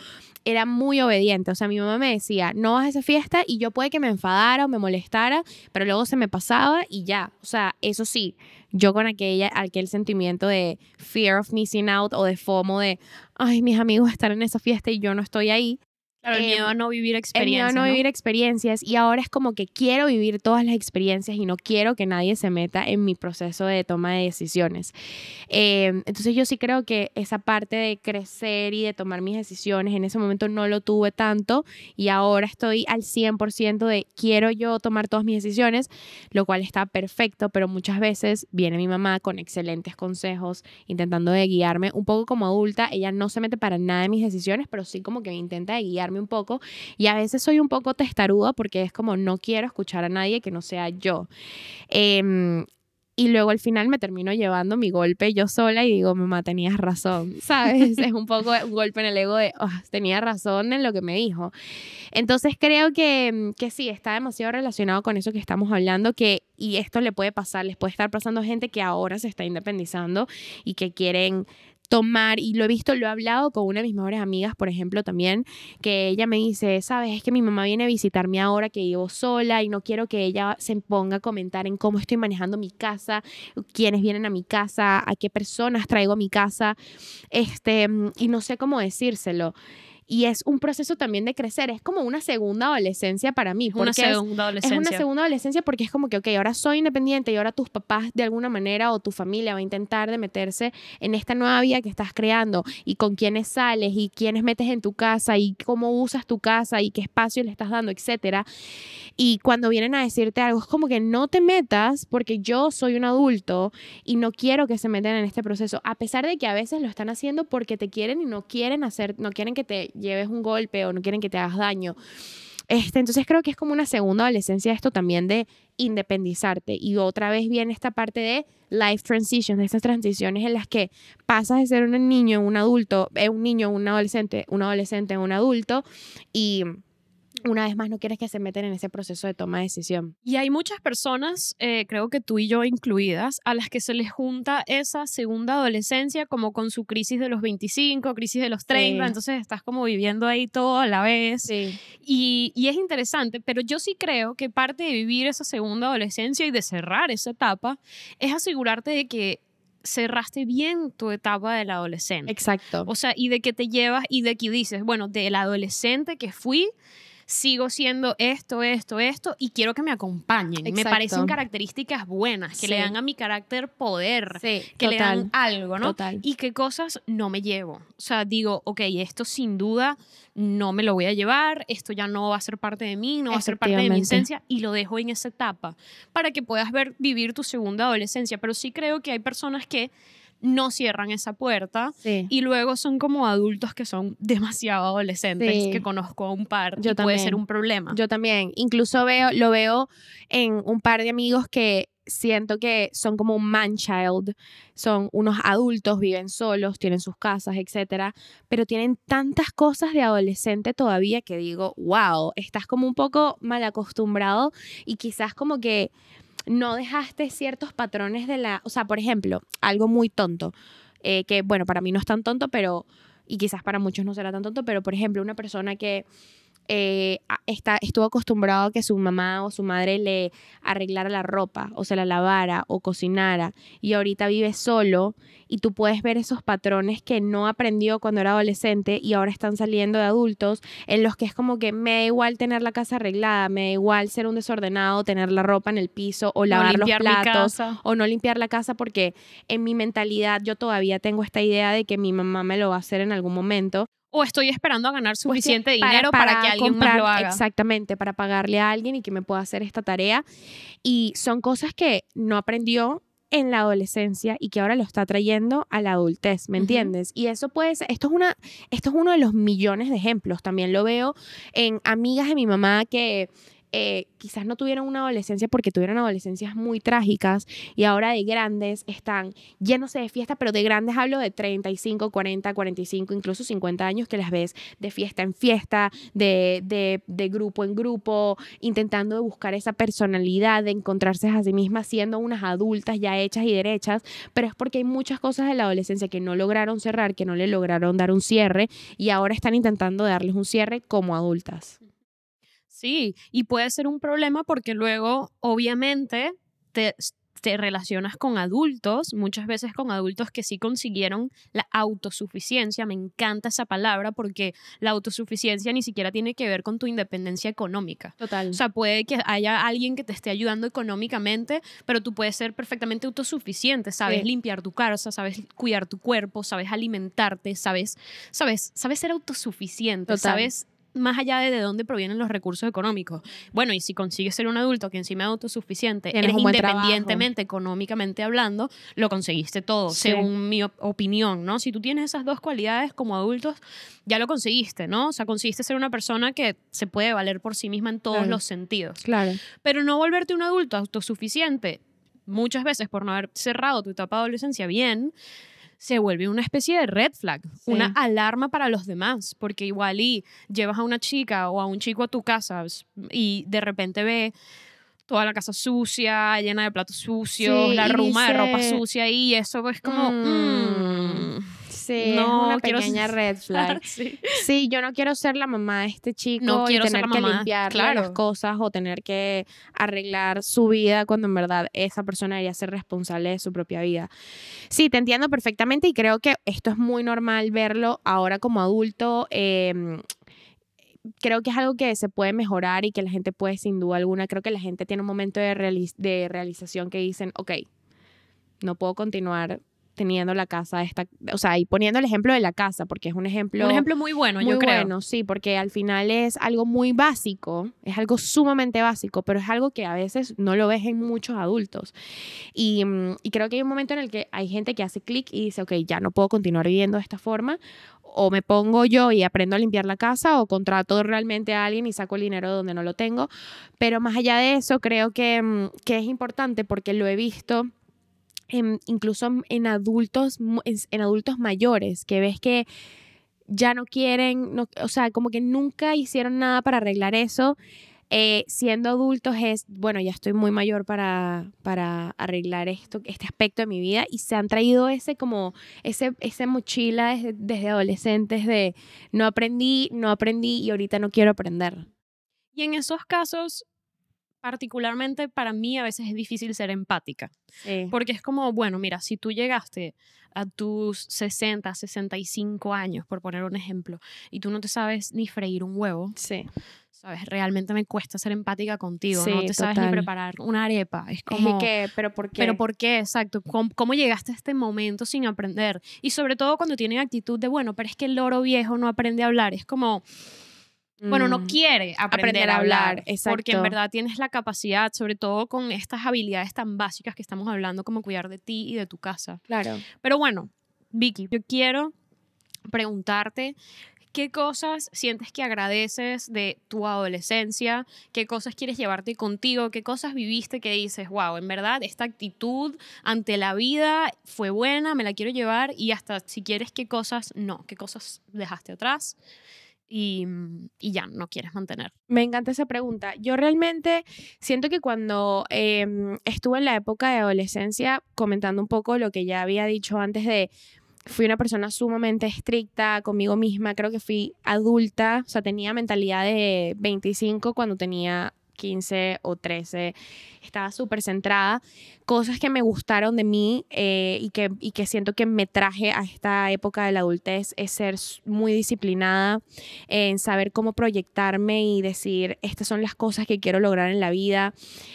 era muy obediente, o sea, mi mamá me decía, no vas a esa fiesta y yo puede que me enfadara o me molestara, pero luego se me pasaba y ya, o sea, eso sí, yo con aquella, aquel sentimiento de fear of missing out o de FOMO de, ay, mis amigos están en esa fiesta y yo no estoy ahí, Claro, el miedo a no vivir experiencias. El miedo a no, vivir experiencias. Y ahora es como que quiero vivir todas las experiencias y no quiero que nadie se meta en mi proceso de toma de decisiones. Em, entonces yo sí creo que esa parte de crecer y de tomar mis decisiones, en ese momento no lo tuve tanto y ahora estoy al 100% de quiero yo tomar todas mis decisiones, lo cual está perfecto, pero muchas veces viene mi mamá con excelentes consejos, intentando de guiarme un poco como adulta. Ella no se mete para nada en mis decisiones, pero sí como que me intenta un poco y a veces soy un poco testaruda porque es como no quiero escuchar a nadie que no sea yo. Em, y luego al final me termino llevando mi golpe yo sola y digo, mamá, tenías razón, ¿sabes? es un poco un golpe en el ego de, oh, tenía razón en lo que me dijo. Entonces creo que, que sí, está demasiado relacionado con eso que estamos hablando, que, y esto le puede pasar, les puede estar pasando gente que ahora se está independizando y que quieren tomar, y lo he visto, lo he hablado con una de mis mejores amigas, por ejemplo, también, que ella me dice, sabes, es que mi mamá viene a visitarme ahora que vivo sola y no quiero que ella se ponga a comentar en cómo estoy manejando mi casa, quiénes vienen a mi casa, a qué personas traigo a mi casa, este, y no sé cómo decírselo y es un proceso también de crecer, es como una segunda adolescencia para mí. Una segunda adolescencia. Es una segunda adolescencia porque es como que, ok, ahora soy independiente y ahora tus papás de alguna manera o tu familia va a intentar de meterse en esta nueva vida que estás creando y con quiénes sales y quiénes metes en tu casa y cómo usas tu casa y qué espacio le estás dando, etcétera. Y cuando vienen a decirte algo, es como que no te metas porque yo soy un adulto y no quiero que se metan en este proceso, a pesar de que a veces lo están haciendo porque te quieren y no quieren hacer, no quieren que te lleves un golpe o no quieren que te hagas daño. Este, entonces creo que es como una segunda adolescencia esto también de independizarte. Y otra vez viene esta parte de life transitions, de estas transiciones en las que pasas de ser un niño un adulto, eh, un niño, un adolescente, un adolescente, un adulto y una vez más no quieres que se meten en ese proceso de toma de decisión. Y hay muchas personas, eh, creo que tú y yo incluidas, a las que se les junta esa segunda adolescencia como con su crisis de los 25, crisis de los 30, Sí. entonces estás como viviendo ahí todo a la vez. Sí. Y, y es interesante, pero yo sí creo que parte de vivir esa segunda adolescencia y de cerrar esa etapa es asegurarte de que cerraste bien tu etapa del adolescente. Exacto. O sea, y de que te llevas y de que dices, bueno, del adolescente que fui, sigo siendo esto, esto, esto, y quiero que me acompañen. Me Exacto. parecen características buenas, que le dan a mi carácter poder, Sí, que le dan algo, ¿no? Total. Y qué cosas no me llevo. O sea, digo, ok, esto sin duda no me lo voy a llevar, esto ya no va a ser parte de mí, no va a ser parte de mi esencia, y lo dejo en esa etapa para que puedas ver, vivir tu segunda adolescencia. Pero sí creo que hay personas que no cierran esa puerta Sí. y luego son como adultos que son demasiado adolescentes, Sí. que conozco a un par Yo y puede ser también. un problema. Yo también. Incluso veo, lo veo en un par de amigos que siento que son como un man child, son unos adultos, viven solos, tienen sus casas, etcétera, pero tienen tantas cosas de adolescente todavía que digo, wow, estás como un poco mal acostumbrado y quizás como que no dejaste ciertos patrones de la, o sea, por ejemplo, algo muy tonto, eh, que bueno, para mí no es tan tonto, pero, y quizás para muchos no será tan tonto, pero por ejemplo, una persona que eh, está, estuvo acostumbrado a que su mamá o su madre le arreglara la ropa o se la lavara o cocinara y ahorita vive solo y tú puedes ver esos patrones que no aprendió cuando era adolescente y ahora están saliendo de adultos en los que es como que me da igual tener la casa arreglada, me da igual ser un desordenado, tener la ropa en el piso o No lavar los platos o no limpiar la casa porque en mi mentalidad yo todavía tengo esta idea de que mi mamá me lo va a hacer en algún momento O estoy esperando a ganar pues, suficiente dinero para, que alguien más comprar- lo haga. Exactamente, para pagarle a alguien y que me pueda hacer esta tarea. Y son cosas que no aprendió en la adolescencia y que ahora lo está trayendo a la adultez, ¿me entiendes? Y eso puede ser, esto es, una, esto es uno de los millones de ejemplos. También lo veo en amigas de mi mamá que eh, quizás no tuvieron una adolescencia porque tuvieron adolescencias muy trágicas y ahora de grandes están llenos de fiesta, pero de grandes hablo de 35, 40, 45, incluso 50 años que las ves de fiesta en fiesta, de, de, de grupo en grupo, intentando buscar esa personalidad, de encontrarse a sí mismas siendo unas adultas ya hechas y derechas, pero es porque hay muchas cosas de la adolescencia que no lograron cerrar, que no le lograron dar un cierre y ahora están intentando darles un cierre como adultas. Sí, y puede ser un problema porque luego, obviamente, te, te relacionas con adultos, muchas veces con adultos que sí consiguieron la autosuficiencia. Me encanta esa palabra porque la autosuficiencia ni siquiera tiene que ver con tu independencia económica. Total. O sea, puede que haya alguien que te esté ayudando económicamente, pero tú puedes ser perfectamente autosuficiente, sabes Sí. limpiar tu casa, sabes cuidar tu cuerpo, sabes alimentarte, sabes, sabes, sabes ser autosuficiente, Total. sabes más allá de de dónde provienen los recursos económicos. Bueno, y si consigues ser un adulto que encima es autosuficiente, Tienes eres trabajo. independientemente económicamente hablando, lo conseguiste todo, Sí. según mi op- opinión, ¿no? Si tú tienes esas dos cualidades como adultos, ya lo conseguiste, ¿no? O sea, conseguiste ser una persona que se puede valer por sí misma en todos Claro. los sentidos. Claro. Pero no volverte un adulto autosuficiente, muchas veces por no haber cerrado tu etapa de adolescencia bien, se vuelve una especie de red flag, Sí. una alarma para los demás, porque igual y llevas a una chica o a un chico a tu casa y de repente ve toda la casa sucia, llena de platos sucios, Sí, la ruma de ropa sucia y eso es como... Mm. mm, Sí, No, es una pequeña ser- red flag. sí. Sí, yo no quiero ser la mamá de este chico No y tener que limpiar claro. las cosas o tener que arreglar su vida cuando en verdad esa persona debería ser responsable de su propia vida. Sí, te entiendo perfectamente y creo que esto es muy normal verlo ahora como adulto. eh, creo que es algo que se puede mejorar y que la gente puede sin duda alguna. Creo que la gente tiene un momento de, reali- de realización que dicen, ok, no puedo continuar teniendo la casa esta, o sea, y poniendo el ejemplo de la casa, porque es un ejemplo... Un ejemplo muy bueno, muy yo creo. bueno, sí, porque al final es algo muy básico, es algo sumamente básico, pero es algo que a veces no lo ves en muchos adultos. Y, mm, y creo que hay un momento en el que hay gente que hace clic y dice, ok, ya no puedo continuar viviendo de esta forma, o me pongo yo y aprendo a limpiar la casa, o contrato realmente a alguien y saco el dinero donde no lo tengo. Pero más allá de eso, creo que, mm, que es importante porque lo he visto en- incluso en- adultos, en, adultos mayores, que ves que ya no quieren, o sea, como que nunca hicieron nada para arreglar eso. eh, siendo adultos es, bueno, ya estoy muy mayor para, para arreglar esto, este aspecto de mi vida y se han traído ese como, ese, esa mochila desde adolescentes de no aprendí, no aprendí y ahorita no quiero aprender. Y en esos casos, particularmente para mí, a veces es difícil ser empática. Sí. Porque es como, bueno, mira, si tú llegaste a tus 60, 65 años, por poner un ejemplo, y tú no te sabes ni freír un huevo, Sí. ¿sabes? Realmente me cuesta ser empática contigo. no Sí, te sabes ni preparar una arepa. Es como... pero ¿por qué? Pero ¿por qué? Exacto. ¿Cómo, cómo llegaste a este momento sin aprender? Y sobre todo cuando tienen actitud de, bueno, pero es que el loro viejo no aprende a hablar. Es como, bueno, no Mm. quiere aprender, a hablar. Porque en verdad tienes la capacidad, sobre todo con estas habilidades tan básicas que estamos hablando, como cuidar de ti y de tu casa. Claro. Pero bueno, Vicky, yo quiero preguntarte qué cosas sientes que agradeces de tu adolescencia, qué cosas quieres llevarte contigo, qué cosas viviste que dices, wow, en verdad esta actitud ante la vida fue buena, me la quiero llevar y hasta si quieres qué cosas no, qué cosas dejaste atrás y, y ya no quieres mantener. Me encanta esa pregunta. Yo realmente siento que cuando em, estuve en la época de adolescencia, comentando un poco lo que ya había dicho antes de, fui una persona sumamente estricta conmigo misma, creo que fui adulta, o sea, tenía mentalidad de 25 cuando tenía 15 o 13, estaba súper centrada. Cosas que me gustaron de mí eh, y, que, y que siento que me traje a esta época de la adultez es ser muy disciplinada, en saber cómo proyectarme y decir, estas son las cosas que quiero lograr en la vida,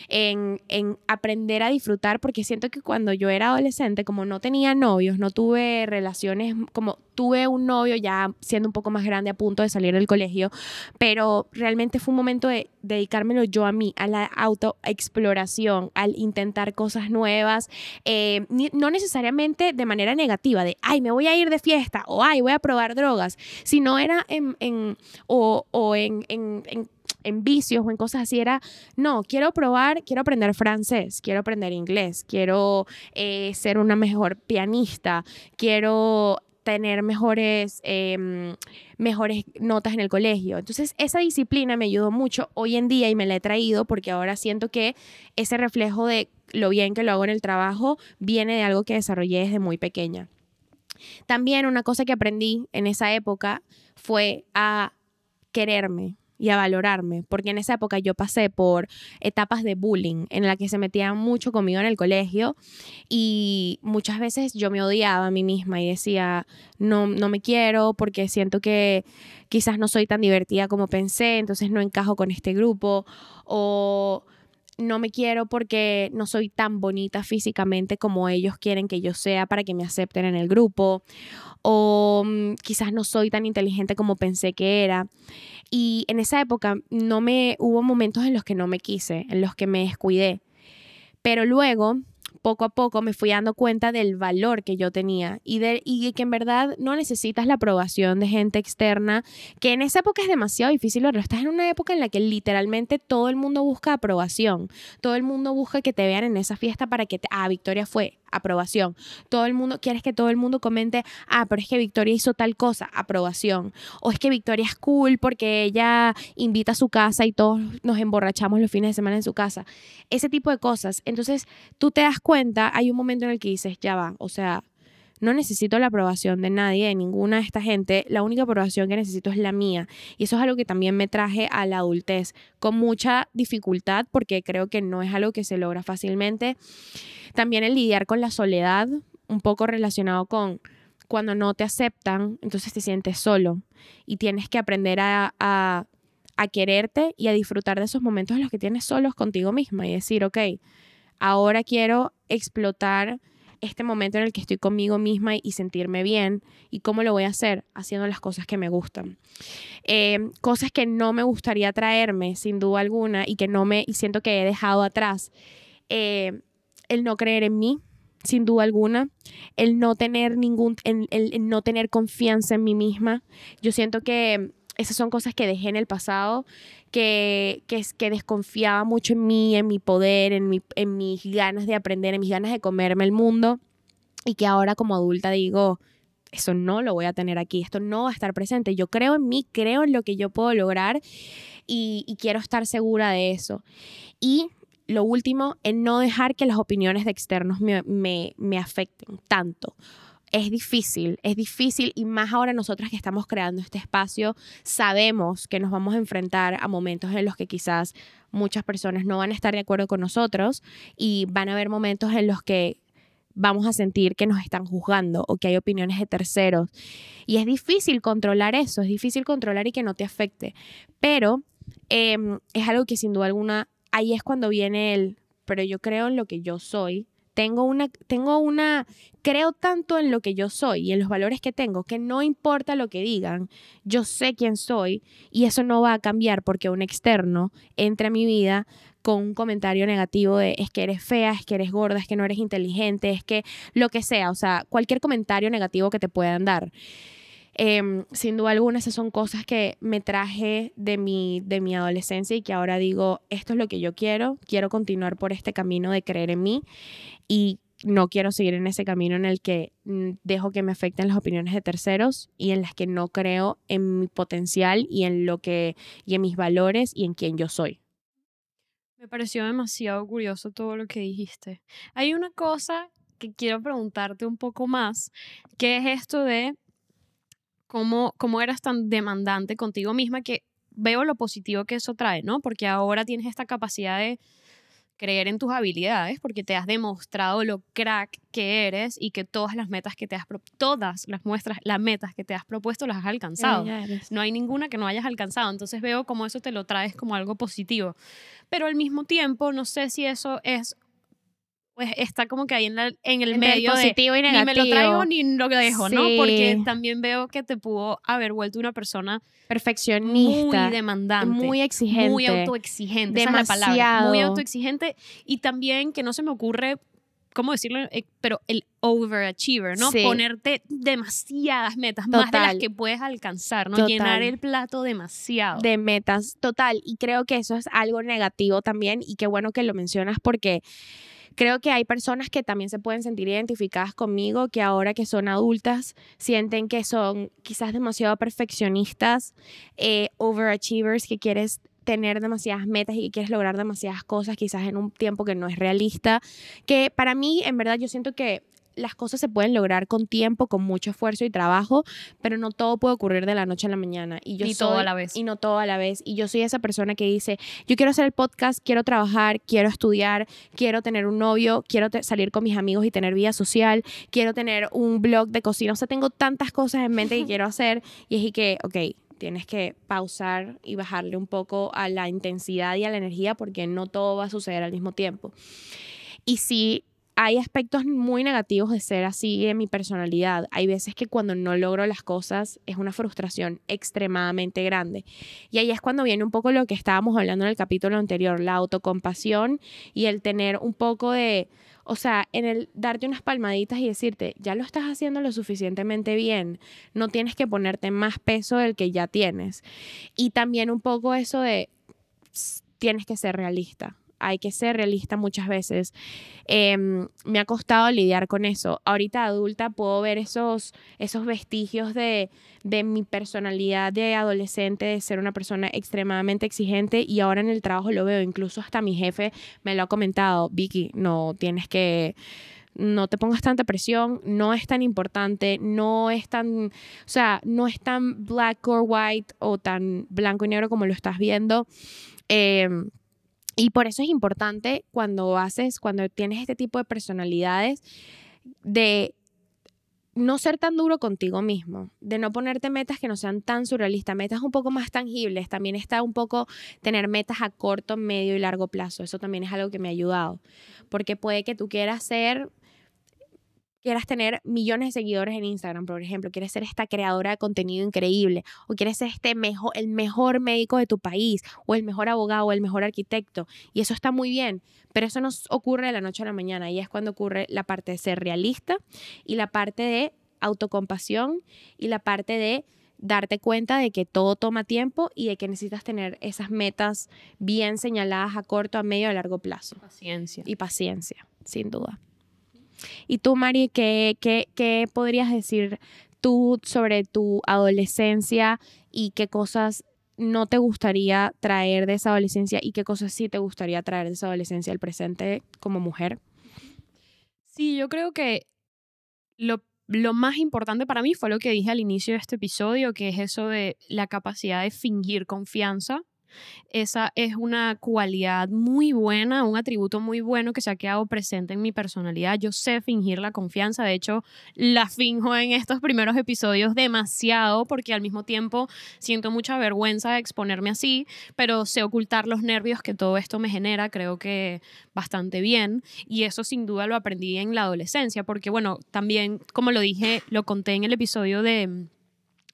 en, en aprender a disfrutar, porque siento que cuando yo era adolescente, como no tenía novios, no tuve relaciones, como tuve un novio ya siendo un poco más grande a punto de salir del colegio, pero realmente fue un momento de dedicármelo yo a mí, a la autoexploración, al intentar cosas nuevas, eh, no necesariamente de manera negativa, de, ay, me voy a ir de fiesta o, ay, voy a probar drogas, sino era en, en o, o en, en, en en vicios o en cosas así, era, no, quiero probar, quiero aprender francés, quiero aprender inglés, quiero eh, ser una mejor pianista, quiero tener mejores, em, mejores notas en el colegio. Entonces, esa disciplina me ayudó mucho hoy en día y me la he traído porque ahora siento que ese reflejo de lo bien que lo hago en el trabajo viene de algo que desarrollé desde muy pequeña. También una cosa que aprendí en esa época fue a quererme y a valorarme, porque en esa época yo pasé por etapas de bullying en la que se metían mucho conmigo en el colegio y muchas veces yo me odiaba a mí misma y decía, no, no me quiero porque siento que quizás no soy tan divertida como pensé, entonces no encajo con este grupo o no me quiero porque no soy tan bonita físicamente como ellos quieren que yo sea para que me acepten en el grupo o mm, quizás no soy tan inteligente como pensé que era. Y en esa época no me hubo momentos en los que no me quise, en los que me descuidé. Pero luego, poco a poco, me fui dando cuenta del valor que yo tenía y de y que en verdad no necesitas la aprobación de gente externa, que en esa época es demasiado difícil, pero estás en una época en la que literalmente todo el mundo busca aprobación. Todo el mundo busca que te vean en esa fiesta para que te, ah, Victoria fue, aprobación. Todo el mundo, quieres que todo el mundo comente, ah, pero es que Victoria hizo tal cosa, aprobación. O es que Victoria es cool porque ella invita a su casa y todos nos emborrachamos los fines de semana en su casa. Ese tipo de cosas. Entonces, tú te das cuenta, hay un momento en el que dices, ya va, o sea, no necesito la aprobación de nadie, de ninguna de esta gente. La única aprobación que necesito es la mía. Y eso es algo que también me traje a la adultez con mucha dificultad porque creo que no es algo que se logra fácilmente. También el lidiar con la soledad, un poco relacionado con cuando no te aceptan, entonces te sientes solo y tienes que aprender a, a, a quererte y a disfrutar de esos momentos en los que tienes solos contigo misma y decir, ok, ahora quiero explotar este momento en el que estoy conmigo misma y sentirme bien. ¿Y cómo lo voy a hacer? Haciendo las cosas que me gustan. Eh, cosas que no me gustaría traerme, sin duda alguna, y que no me, siento que he dejado atrás. Eh, el no creer en mí, sin duda alguna, el no tener ningún, el, el no tener confianza en mí misma. Yo siento que esas son cosas que dejé en el pasado, que, que, que desconfiaba mucho en mí, en mi poder, en, mi, en mis ganas de aprender, en mis ganas de comerme el mundo, y que ahora como adulta digo, eso no lo voy a tener aquí, esto no va a estar presente. Yo creo en mí, creo en lo que yo puedo lograr y, y quiero estar segura de eso. Y lo último, en no dejar que las opiniones de externos me, me, me afecten tanto es difícil, es difícil y más ahora nosotras que estamos creando este espacio, sabemos que nos vamos a enfrentar a momentos en los que quizás muchas personas no van a estar de acuerdo con nosotros y van a haber momentos en los que vamos a sentir que nos están juzgando o que hay opiniones de terceros. Y es difícil controlar eso, es difícil controlar y que no te afecte. Pero em, es algo que sin duda alguna, ahí es cuando viene el, pero yo creo en lo que yo soy tengo una, tengo una, creo tanto en lo que yo soy y en los valores que tengo que no importa lo que digan, yo sé quién soy y eso no va a cambiar porque un externo entre a mi vida con un comentario negativo de es que eres fea, es que eres gorda, es que no eres inteligente, es que lo que sea, o sea, cualquier comentario negativo que te puedan dar. Em, sin duda alguna, esas son cosas que me traje de mi, de mi adolescencia y que ahora digo, esto es lo que yo quiero, quiero continuar por este camino de creer en mí y no quiero seguir en ese camino en el que mm, dejo que me afecten las opiniones de terceros y en las que no creo en mi potencial y en lo que y en mis valores y en quién yo soy. Me pareció demasiado curioso todo lo que dijiste. Hay una cosa que quiero preguntarte un poco más, que es esto de cómo, cómo eras tan demandante contigo misma que veo lo positivo que eso trae, ¿no? Porque ahora tienes esta capacidad de creer en tus habilidades porque te has demostrado lo crack que eres y que todas las metas que te has todas las muestras las metas que te has propuesto las has alcanzado. No hay ninguna que no hayas alcanzado. Entonces veo como eso te lo traes como algo positivo. Pero al mismo tiempo no sé si eso es pues está como que ahí en, en el medio positivo de y negativo. ni me lo traigo ni lo dejo, ¿no? Porque también veo que te pudo haber vuelto una persona perfeccionista, muy demandante, muy exigente, muy autoexigente, esa es la palabra, muy autoexigente y también que no se me ocurre ¿cómo decirlo? Eh, pero el overachiever, ¿no? Ponerte demasiadas metas, más de las que puedes alcanzar, ¿no? Llenar el plato demasiado. De metas, total. Y creo que eso es algo negativo también y qué bueno que lo mencionas porque Creo que hay personas que también se pueden sentir identificadas conmigo, que ahora que son adultas sienten que son quizás demasiado perfeccionistas, eh, overachievers, que quieres tener demasiadas metas y que quieres lograr demasiadas cosas quizás en un tiempo que no es realista, que para mí en verdad yo siento que las cosas se pueden lograr con tiempo, con mucho esfuerzo y trabajo, pero no todo puede ocurrir de la noche a la mañana. Y yo y todo a la vez. Y no todo a la vez. Y yo soy esa persona que dice, yo quiero hacer el podcast, quiero trabajar, quiero estudiar, quiero tener un novio, quiero salir con mis amigos y tener vida social, quiero tener un blog de cocina. O sea, tengo tantas cosas en mente que quiero hacer y es que, ok, tienes que pausar y bajarle un poco a la intensidad y a la energía porque no todo va a suceder al mismo tiempo. Y si hay aspectos muy negativos de ser así en mi personalidad. Hay veces que cuando no logro las cosas es una frustración extremadamente grande. Y ahí es cuando viene un poco lo que estábamos hablando en el capítulo anterior, la autocompasión y el tener un poco de, o sea, en el darte unas palmaditas y decirte, ya lo estás haciendo lo suficientemente bien, no tienes que ponerte más peso del que ya tienes. Y también un poco eso de, tienes que ser realista hay que ser realista muchas veces. Em, me ha costado lidiar con eso. Ahorita adulta puedo ver esos, esos vestigios de, de mi personalidad de adolescente, de ser una persona extremadamente exigente y ahora en el trabajo lo veo. Incluso hasta mi jefe me lo ha comentado, Vicky, no tienes que no te pongas tanta presión, no es tan importante, no es tan, o sea, no es tan black or white o tan blanco y negro como lo estás viendo. Eh, y por eso es importante cuando haces, cuando tienes este tipo de personalidades, de no ser tan duro contigo mismo, de no ponerte metas que no sean tan surrealistas, metas un poco más tangibles. También está un poco tener metas a corto, medio y largo plazo. Eso también es algo que me ha ayudado, porque puede que tú quieras ser quieras tener millones de seguidores en Instagram, por ejemplo, quieres ser esta creadora de contenido increíble, o quieres ser este mejor, el mejor médico de tu país, o el mejor abogado, o el mejor arquitecto, y eso está muy bien, pero eso no ocurre de la noche a la mañana, y es cuando ocurre la parte de ser realista y la parte de autocompasión y la parte de darte cuenta de que todo toma tiempo y de que necesitas tener esas metas bien señaladas a corto, a medio, a largo plazo. Paciencia. Y paciencia, sin duda. Y tú, Mari, ¿qué, qué, qué podrías decir tú sobre tu adolescencia y qué cosas no te gustaría traer de esa adolescencia y qué cosas sí te gustaría traer de esa adolescencia al presente como mujer? Sí, yo creo que lo, lo, más importante para mí fue lo que dije al inicio de este episodio, que es eso de la capacidad de fingir confianza esa es una cualidad muy buena, un atributo muy bueno que se ha quedado presente en mi personalidad. Yo sé fingir la confianza, de hecho la finjo en estos primeros episodios demasiado porque al mismo tiempo siento mucha vergüenza de exponerme así, pero sé ocultar los nervios que todo esto me genera, creo que bastante bien y eso sin duda lo aprendí en la adolescencia porque bueno, también como lo dije, lo conté en el episodio de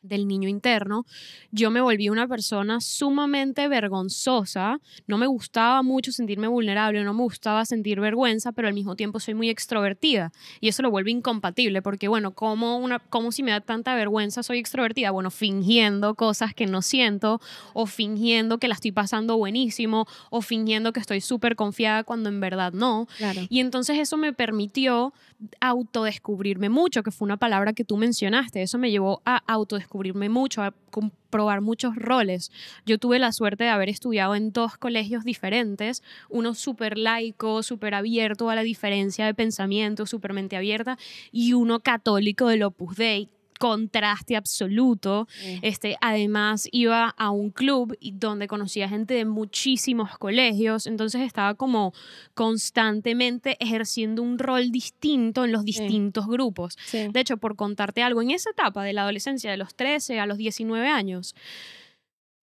del niño interno, yo me volví una persona sumamente vergonzosa, no me gustaba mucho sentirme vulnerable, no me gustaba sentir vergüenza, pero al mismo tiempo soy muy extrovertida. Y eso lo vuelve incompatible porque bueno, como una como si me da tanta vergüenza soy extrovertida, bueno, fingiendo cosas que no siento o fingiendo que la estoy pasando buenísimo o fingiendo que estoy súper confiada cuando en verdad no. Y entonces eso me permitió autodescubrirme mucho, que fue una palabra que tú mencionaste, eso me llevó a autodescubrirme descubrirme mucho, a comprobar muchos roles. Yo tuve la suerte de haber estudiado en dos colegios diferentes, uno súper laico, súper abierto a la diferencia de pensamiento, súper mente abierta, y uno católico del Opus Dei, contraste absoluto. Este, además, iba a un club donde conocía gente de muchísimos colegios, entonces estaba como constantemente ejerciendo un rol distinto en los distintos grupos. De hecho, por contarte algo, en esa etapa de la adolescencia, de los 13 a los 19 años,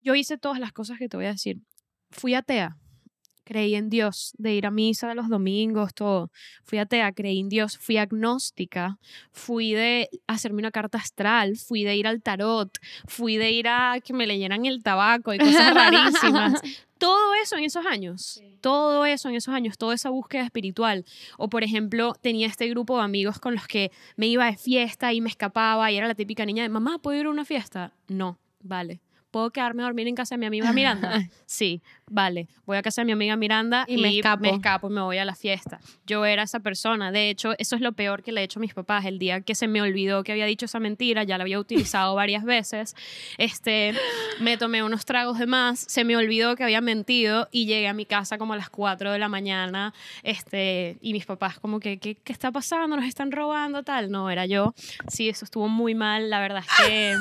yo hice todas las cosas que te voy a decir. Fui atea creí en Dios, de ir a misa los domingos, todo. Fui atea, creí en Dios, fui agnóstica, fui de hacerme una carta astral, fui de ir al tarot, fui de ir a que me leyeran el tabaco y cosas rarísimas. todo eso en esos años, todo eso en esos años, toda esa búsqueda espiritual. O por ejemplo, tenía este grupo de amigos con los que me iba de fiesta y me escapaba y era la típica niña de, mamá, ¿puedo ir a una fiesta? No, vale. ¿Puedo quedarme a dormir en casa de mi amiga Miranda? sí, vale, voy a casa de mi amiga Miranda y, me, escapo. me escapo y me voy a la fiesta. Yo era esa persona. De hecho, eso es lo peor que le he hecho a mis papás. El día que se me olvidó que había dicho esa mentira, ya la había utilizado varias veces, este, me tomé unos tragos de más, se me olvidó que había mentido y llegué a mi casa como a las 4 de la mañana este, y mis papás como que, ¿qué, qué está pasando? ¿Nos están robando? Tal. No, era yo. Sí, eso estuvo muy mal. La verdad es que...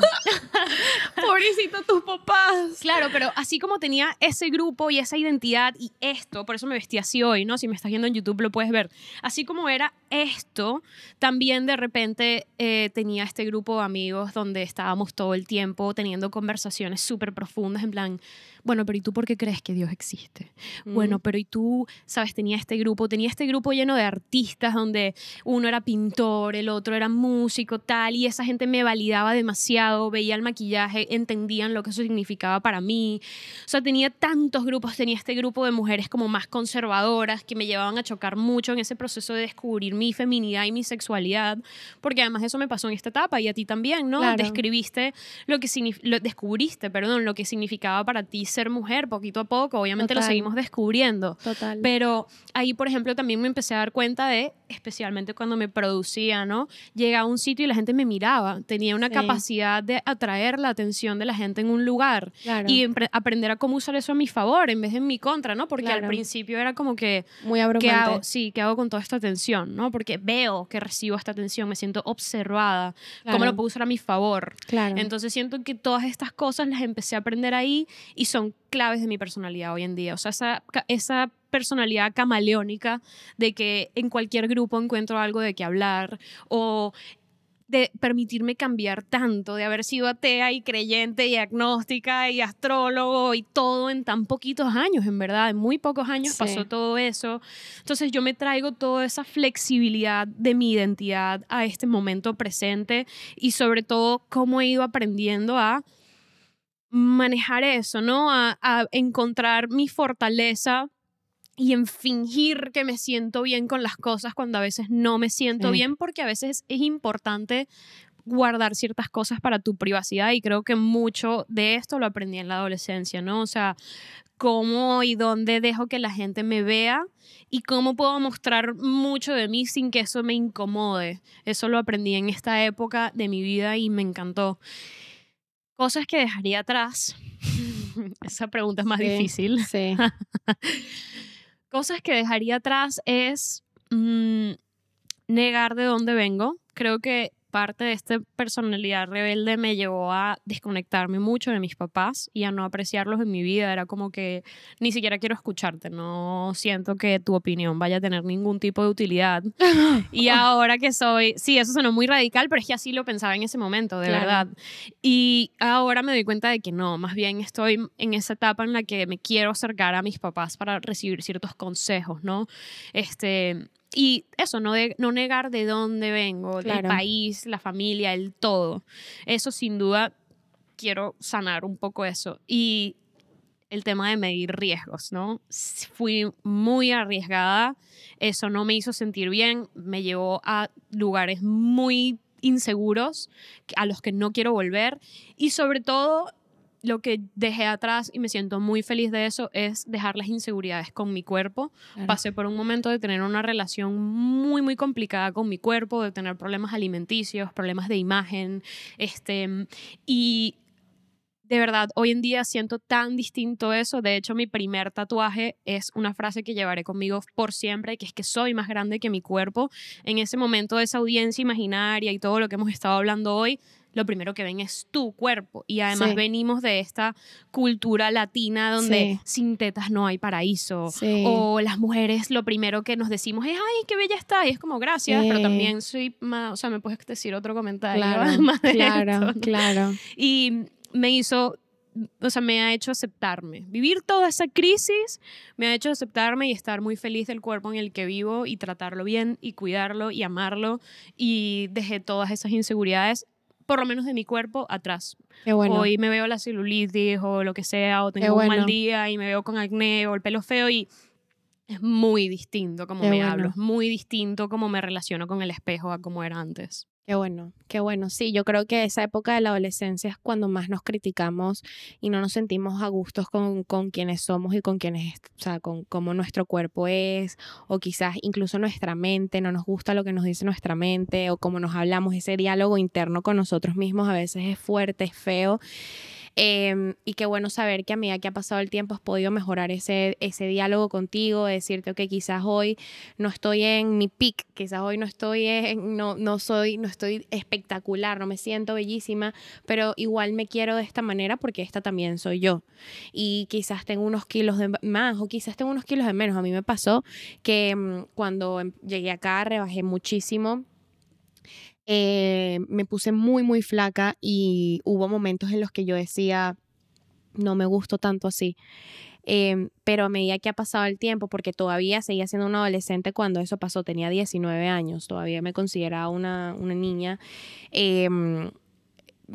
Pobrecito tus papás. Claro, pero así como tenía ese grupo y esa identidad y esto, por eso me vestí así hoy, ¿no? Si me estás viendo en YouTube lo puedes ver. Así como era esto, también de repente eh, tenía este grupo de amigos donde estábamos todo el tiempo teniendo conversaciones súper profundas, en plan, bueno, pero ¿y tú por qué crees que Dios existe? Bueno, pero ¿y tú, sabes, tenía este grupo, tenía este grupo lleno de artistas donde uno era pintor, el otro era músico, tal, y esa gente me validaba demasiado, veía el maquillaje, entendían lo que eso significaba para mí. O sea, tenía tantos grupos, tenía este grupo de mujeres como más conservadoras que me llevaban a chocar mucho en ese proceso de descubrir mi feminidad y mi sexualidad, porque además eso me pasó en esta etapa y a ti también, ¿no? Describiste lo que lo descubriste, perdón, lo que significaba para ti ser mujer poquito a poco, obviamente lo seguimos descubriendo. Total. Pero ahí, por ejemplo, también me empecé a dar cuenta de, especialmente cuando me producía, ¿no? Llegaba a un sitio y la gente me miraba, tenía una capacidad de atraer la atención de la gente en un lugar y aprender a cómo usar eso a mi favor en vez de en mi contra, ¿no? Porque al principio era como que... Muy abrumante. ¿qué hago? Sí, ¿qué hago con toda esta atención, no? Porque veo que recibo esta atención, me siento observada, cómo lo puedo usar a mi favor. Claro. Entonces siento que todas estas cosas las empecé a aprender ahí y son claves de mi personalidad hoy en día. O sea, esa, esa personalidad camaleónica de que en cualquier grupo encuentro algo de qué hablar o de permitirme cambiar tanto, de haber sido atea y creyente y agnóstica y astrólogo y todo en tan poquitos años, en verdad, en muy pocos años Sí. pasó todo eso. Entonces yo me traigo toda esa flexibilidad de mi identidad a este momento presente y sobre todo cómo he ido aprendiendo a manejar eso, ¿no? A, a encontrar mi fortaleza y en fingir que me siento bien con las cosas cuando a veces no me siento Sí. bien porque a veces es importante guardar ciertas cosas para tu privacidad y creo que mucho de esto lo aprendí en la adolescencia, ¿no? O sea, cómo y dónde dejo que la gente me vea y cómo puedo mostrar mucho de mí sin que eso me incomode. Eso lo aprendí en esta época de mi vida y me encantó. Cosas que dejaría atrás. Esa pregunta es más Sí. difícil. Sí. Cosas que dejaría atrás es mm, negar de dónde vengo. Creo que parte de esta personalidad rebelde me llevó a desconectarme mucho de mis papás y a no apreciarlos en mi vida. Era como que ni siquiera quiero escucharte, no siento que tu opinión vaya a tener ningún tipo de utilidad. Y ahora que soy, sí, eso sonó muy radical, pero es que así lo pensaba en ese momento, de Claro. verdad. Y ahora me doy cuenta de que no, más bien estoy en esa etapa en la que me quiero acercar a mis papás para recibir ciertos consejos, ¿no? Este, y eso, no, de, no negar de dónde vengo, el Claro. país, la familia, el todo. Eso sin duda quiero sanar un poco eso. Y el tema de medir riesgos, ¿no? Fui muy arriesgada, eso no me hizo sentir bien, me llevó a lugares muy inseguros a los que no quiero volver y sobre todo lo que dejé atrás y me siento muy feliz de eso es dejar las inseguridades con mi cuerpo. Claro. Pasé por un momento de tener una relación muy, muy complicada con mi cuerpo, de tener problemas alimenticios, problemas de imagen, este, y de verdad, hoy en día siento tan distinto eso. De hecho, mi primer tatuaje es una frase que llevaré conmigo por siempre, que es que soy más grande que mi cuerpo. En ese momento de esa audiencia imaginaria y todo lo que hemos estado hablando hoy, lo primero que ven es tu cuerpo. Y además Sí. venimos de esta cultura latina donde Sí. sin tetas no hay paraíso. Sí. O las mujeres lo primero que nos decimos es, ay, qué bella está. Y es como, gracias, pero también soy más, o sea, me puedes decir otro comentario. Claro, más de claro, esto, ¿no? claro. Y me hizo, o sea, me ha hecho aceptarme. Vivir toda esa crisis me ha hecho aceptarme y estar muy feliz del cuerpo en el que vivo y tratarlo bien y cuidarlo y amarlo. Y dejé todas esas inseguridades, por lo menos de mi cuerpo, atrás. Qué bueno. Hoy me veo la celulitis o lo que sea, o tengo un mal día y me veo con acné o el pelo feo y es muy distinto como Qué me bueno. hablo, es muy distinto como me relaciono con el espejo a como era antes. Qué bueno, qué bueno. Sí, yo creo que esa época de la adolescencia es cuando más nos criticamos y no nos sentimos a gustos con, con quienes somos y con quienes, o sea, con cómo nuestro cuerpo es, o quizás incluso nuestra mente, no nos gusta lo que nos dice nuestra mente, o cómo nos hablamos, ese diálogo interno con nosotros mismos a veces es fuerte, es feo. Em, y qué bueno saber que a medida que ha pasado el tiempo has podido mejorar ese, ese diálogo contigo, de decirte que quizás hoy no estoy en mi peak, quizás hoy no estoy en, no, no soy, no estoy espectacular, no me siento bellísima, pero igual me quiero de esta manera porque esta también soy yo. Y quizás tengo unos kilos de más o quizás tengo unos kilos de menos. A mí me pasó que mm, cuando em- llegué acá rebajé muchísimo. Eh, me puse muy, muy flaca y hubo momentos en los que yo decía, no me gusto tanto así. Em, pero a medida que ha pasado el tiempo, porque todavía seguía siendo una adolescente cuando eso pasó, tenía 19 años, todavía me consideraba una, una niña, em,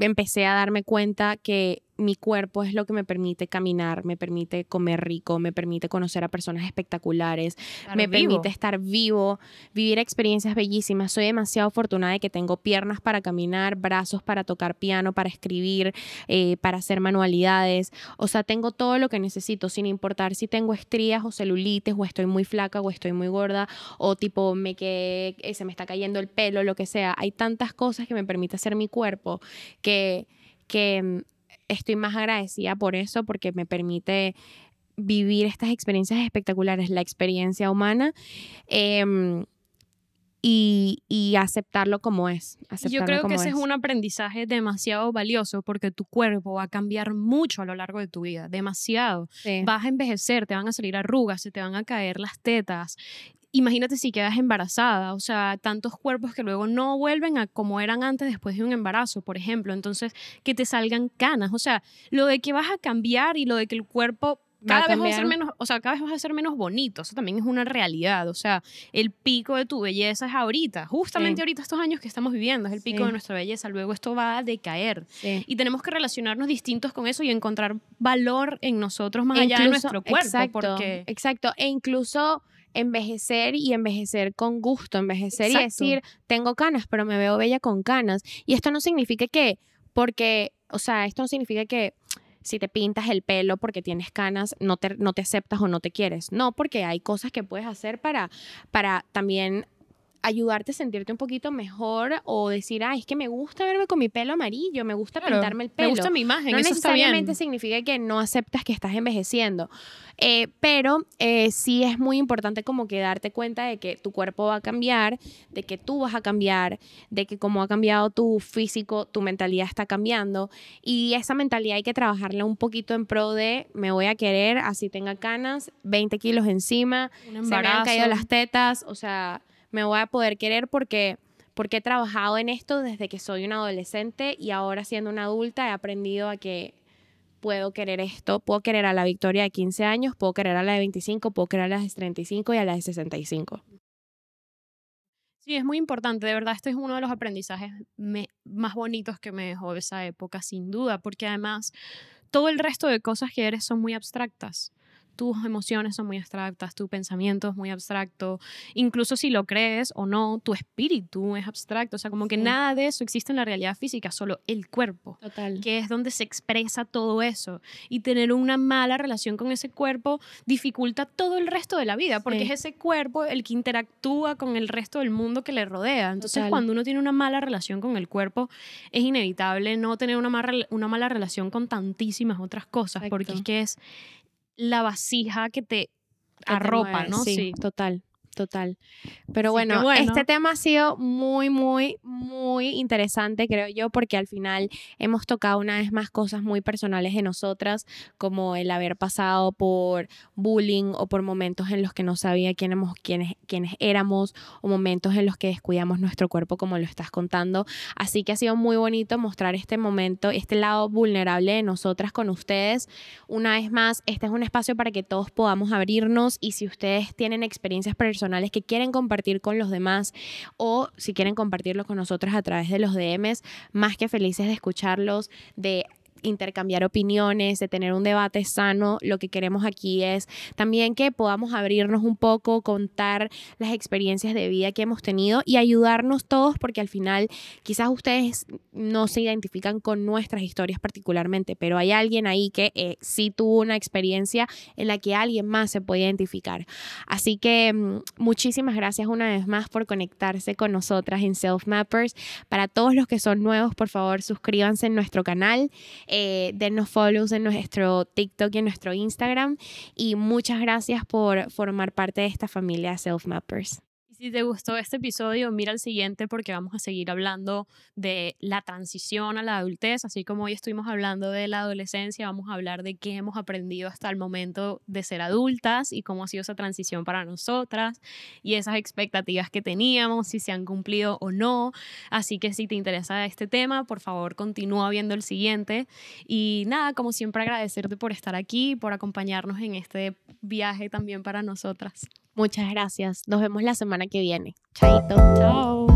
empecé a darme cuenta que mi cuerpo es lo que me permite caminar, me permite comer rico, me permite conocer a personas espectaculares, me permite estar vivo, vivir experiencias bellísimas. Soy demasiado afortunada de que tengo piernas para caminar, brazos para tocar piano, para escribir, eh, para hacer manualidades. O sea, tengo todo lo que necesito, sin importar si tengo estrías o celulitis, o estoy muy flaca, o estoy muy gorda, o tipo me quedé, eh, se me está cayendo el pelo, lo que sea. Hay tantas cosas que me permite hacer mi cuerpo que, que mm, estoy más agradecida por eso, porque me permite vivir estas experiencias espectaculares, la experiencia humana. em, y, y aceptarlo como es. Yo creo que ese es un aprendizaje demasiado valioso porque tu cuerpo va a cambiar mucho a lo largo de tu vida, demasiado. Sí. Vas a envejecer, te van a salir arrugas, se te van a caer las tetas. Imagínate si quedas embarazada, o sea, tantos cuerpos que luego no vuelven a como eran antes después de un embarazo, por ejemplo. Entonces, que te salgan canas, o sea, lo de que vas a cambiar y lo de que el cuerpo cada vez va a ser menos, o sea, cada vez vas a ser menos bonito, eso también es una realidad, o sea, el pico de tu belleza es ahorita, justamente ahorita estos años que estamos viviendo, es el pico de nuestra belleza, luego esto va a decaer. Y tenemos que relacionarnos distintos con eso y encontrar valor en nosotros más allá de nuestro cuerpo, exacto, porque exacto, e incluso envejecer y envejecer con gusto, envejecer y decir, tengo canas, pero me veo bella con canas. Y esto no significa que, porque, o sea, esto no significa que si te pintas el pelo porque tienes canas, no te, no te aceptas o no te quieres. No, porque hay cosas que puedes hacer para, para también ayudarte a sentirte un poquito mejor o decir, ah, es que me gusta verme con mi pelo amarillo, me gusta pintarme el pelo. Me gusta mi imagen, no eso necesariamente significa que no aceptas que estás envejeciendo, eh, pero eh, sí es muy importante como que darte cuenta de que tu cuerpo va a cambiar, de que tú vas a cambiar, de que como ha cambiado tu físico, tu mentalidad está cambiando y esa mentalidad hay que trabajarla un poquito en pro de me voy a querer, así tenga canas, 20 kilos encima, se me han caído las tetas, o sea me voy a poder querer porque, porque he trabajado en esto desde que soy una adolescente y ahora siendo una adulta he aprendido a que puedo querer esto, puedo querer a la Victoria de 15 años, puedo querer a la de 25, puedo querer a la de 35 y a la de 65. Sí, es muy importante, de verdad, este es uno de los aprendizajes más bonitos que me dejó esa época, sin duda, porque además todo el resto de cosas que eres son muy abstractas tus emociones son muy abstractas, tu pensamiento es muy abstracto, incluso si lo crees o no, tu espíritu es abstracto, o sea, como que nada de eso existe en la realidad física, solo el cuerpo, Total. que es donde se expresa todo eso. Y tener una mala relación con ese cuerpo dificulta todo el resto de la vida, porque es ese cuerpo el que interactúa con el resto del mundo que le rodea. Entonces, cuando uno tiene una mala relación con el cuerpo, es inevitable no tener una mala, una mala relación con tantísimas otras cosas, porque es que es la vasija que te arropa, ¿no? Sí, total total. Pero bueno, este tema ha sido muy, muy, muy interesante, creo yo, porque al final hemos tocado una vez más cosas muy personales de nosotras, como el haber pasado por bullying o por momentos en los que no sabía quién quiénes, quiénes éramos o momentos en los que descuidamos nuestro cuerpo, como lo estás contando. Así que ha sido muy bonito mostrar este momento, este lado vulnerable de nosotras con ustedes. Una vez más, este es un espacio para que todos podamos abrirnos y si ustedes tienen experiencias personales, que quieren compartir con los demás o si quieren compartirlo con nosotros a través de los DMs, más que felices de escucharlos, de intercambiar opiniones, de tener un debate sano. Lo que queremos aquí es también que podamos abrirnos un poco, contar las experiencias de vida que hemos tenido y ayudarnos todos porque al final quizás ustedes no se identifican con nuestras historias particularmente, pero hay alguien ahí que eh, sí tuvo una experiencia en la que alguien más se puede identificar. Así que mm, muchísimas gracias una vez más por conectarse con nosotras en Self Mappers. Para todos los que son nuevos, por favor, suscríbanse en nuestro canal eh, denos follows en nuestro TikTok y en nuestro Instagram. Y muchas gracias por formar parte de esta familia Self Mappers. Si te gustó este episodio, mira el siguiente porque vamos a seguir hablando de la transición a la adultez, así como hoy estuvimos hablando de la adolescencia, vamos a hablar de qué hemos aprendido hasta el momento de ser adultas y cómo ha sido esa transición para nosotras y esas expectativas que teníamos, si se han cumplido o no. Así que si te interesa este tema, por favor continúa viendo el siguiente. Y nada, como siempre agradecerte por estar aquí, por acompañarnos en este viaje también para nosotras. Muchas gracias. Nos vemos la semana que viene. Chaito. Chao.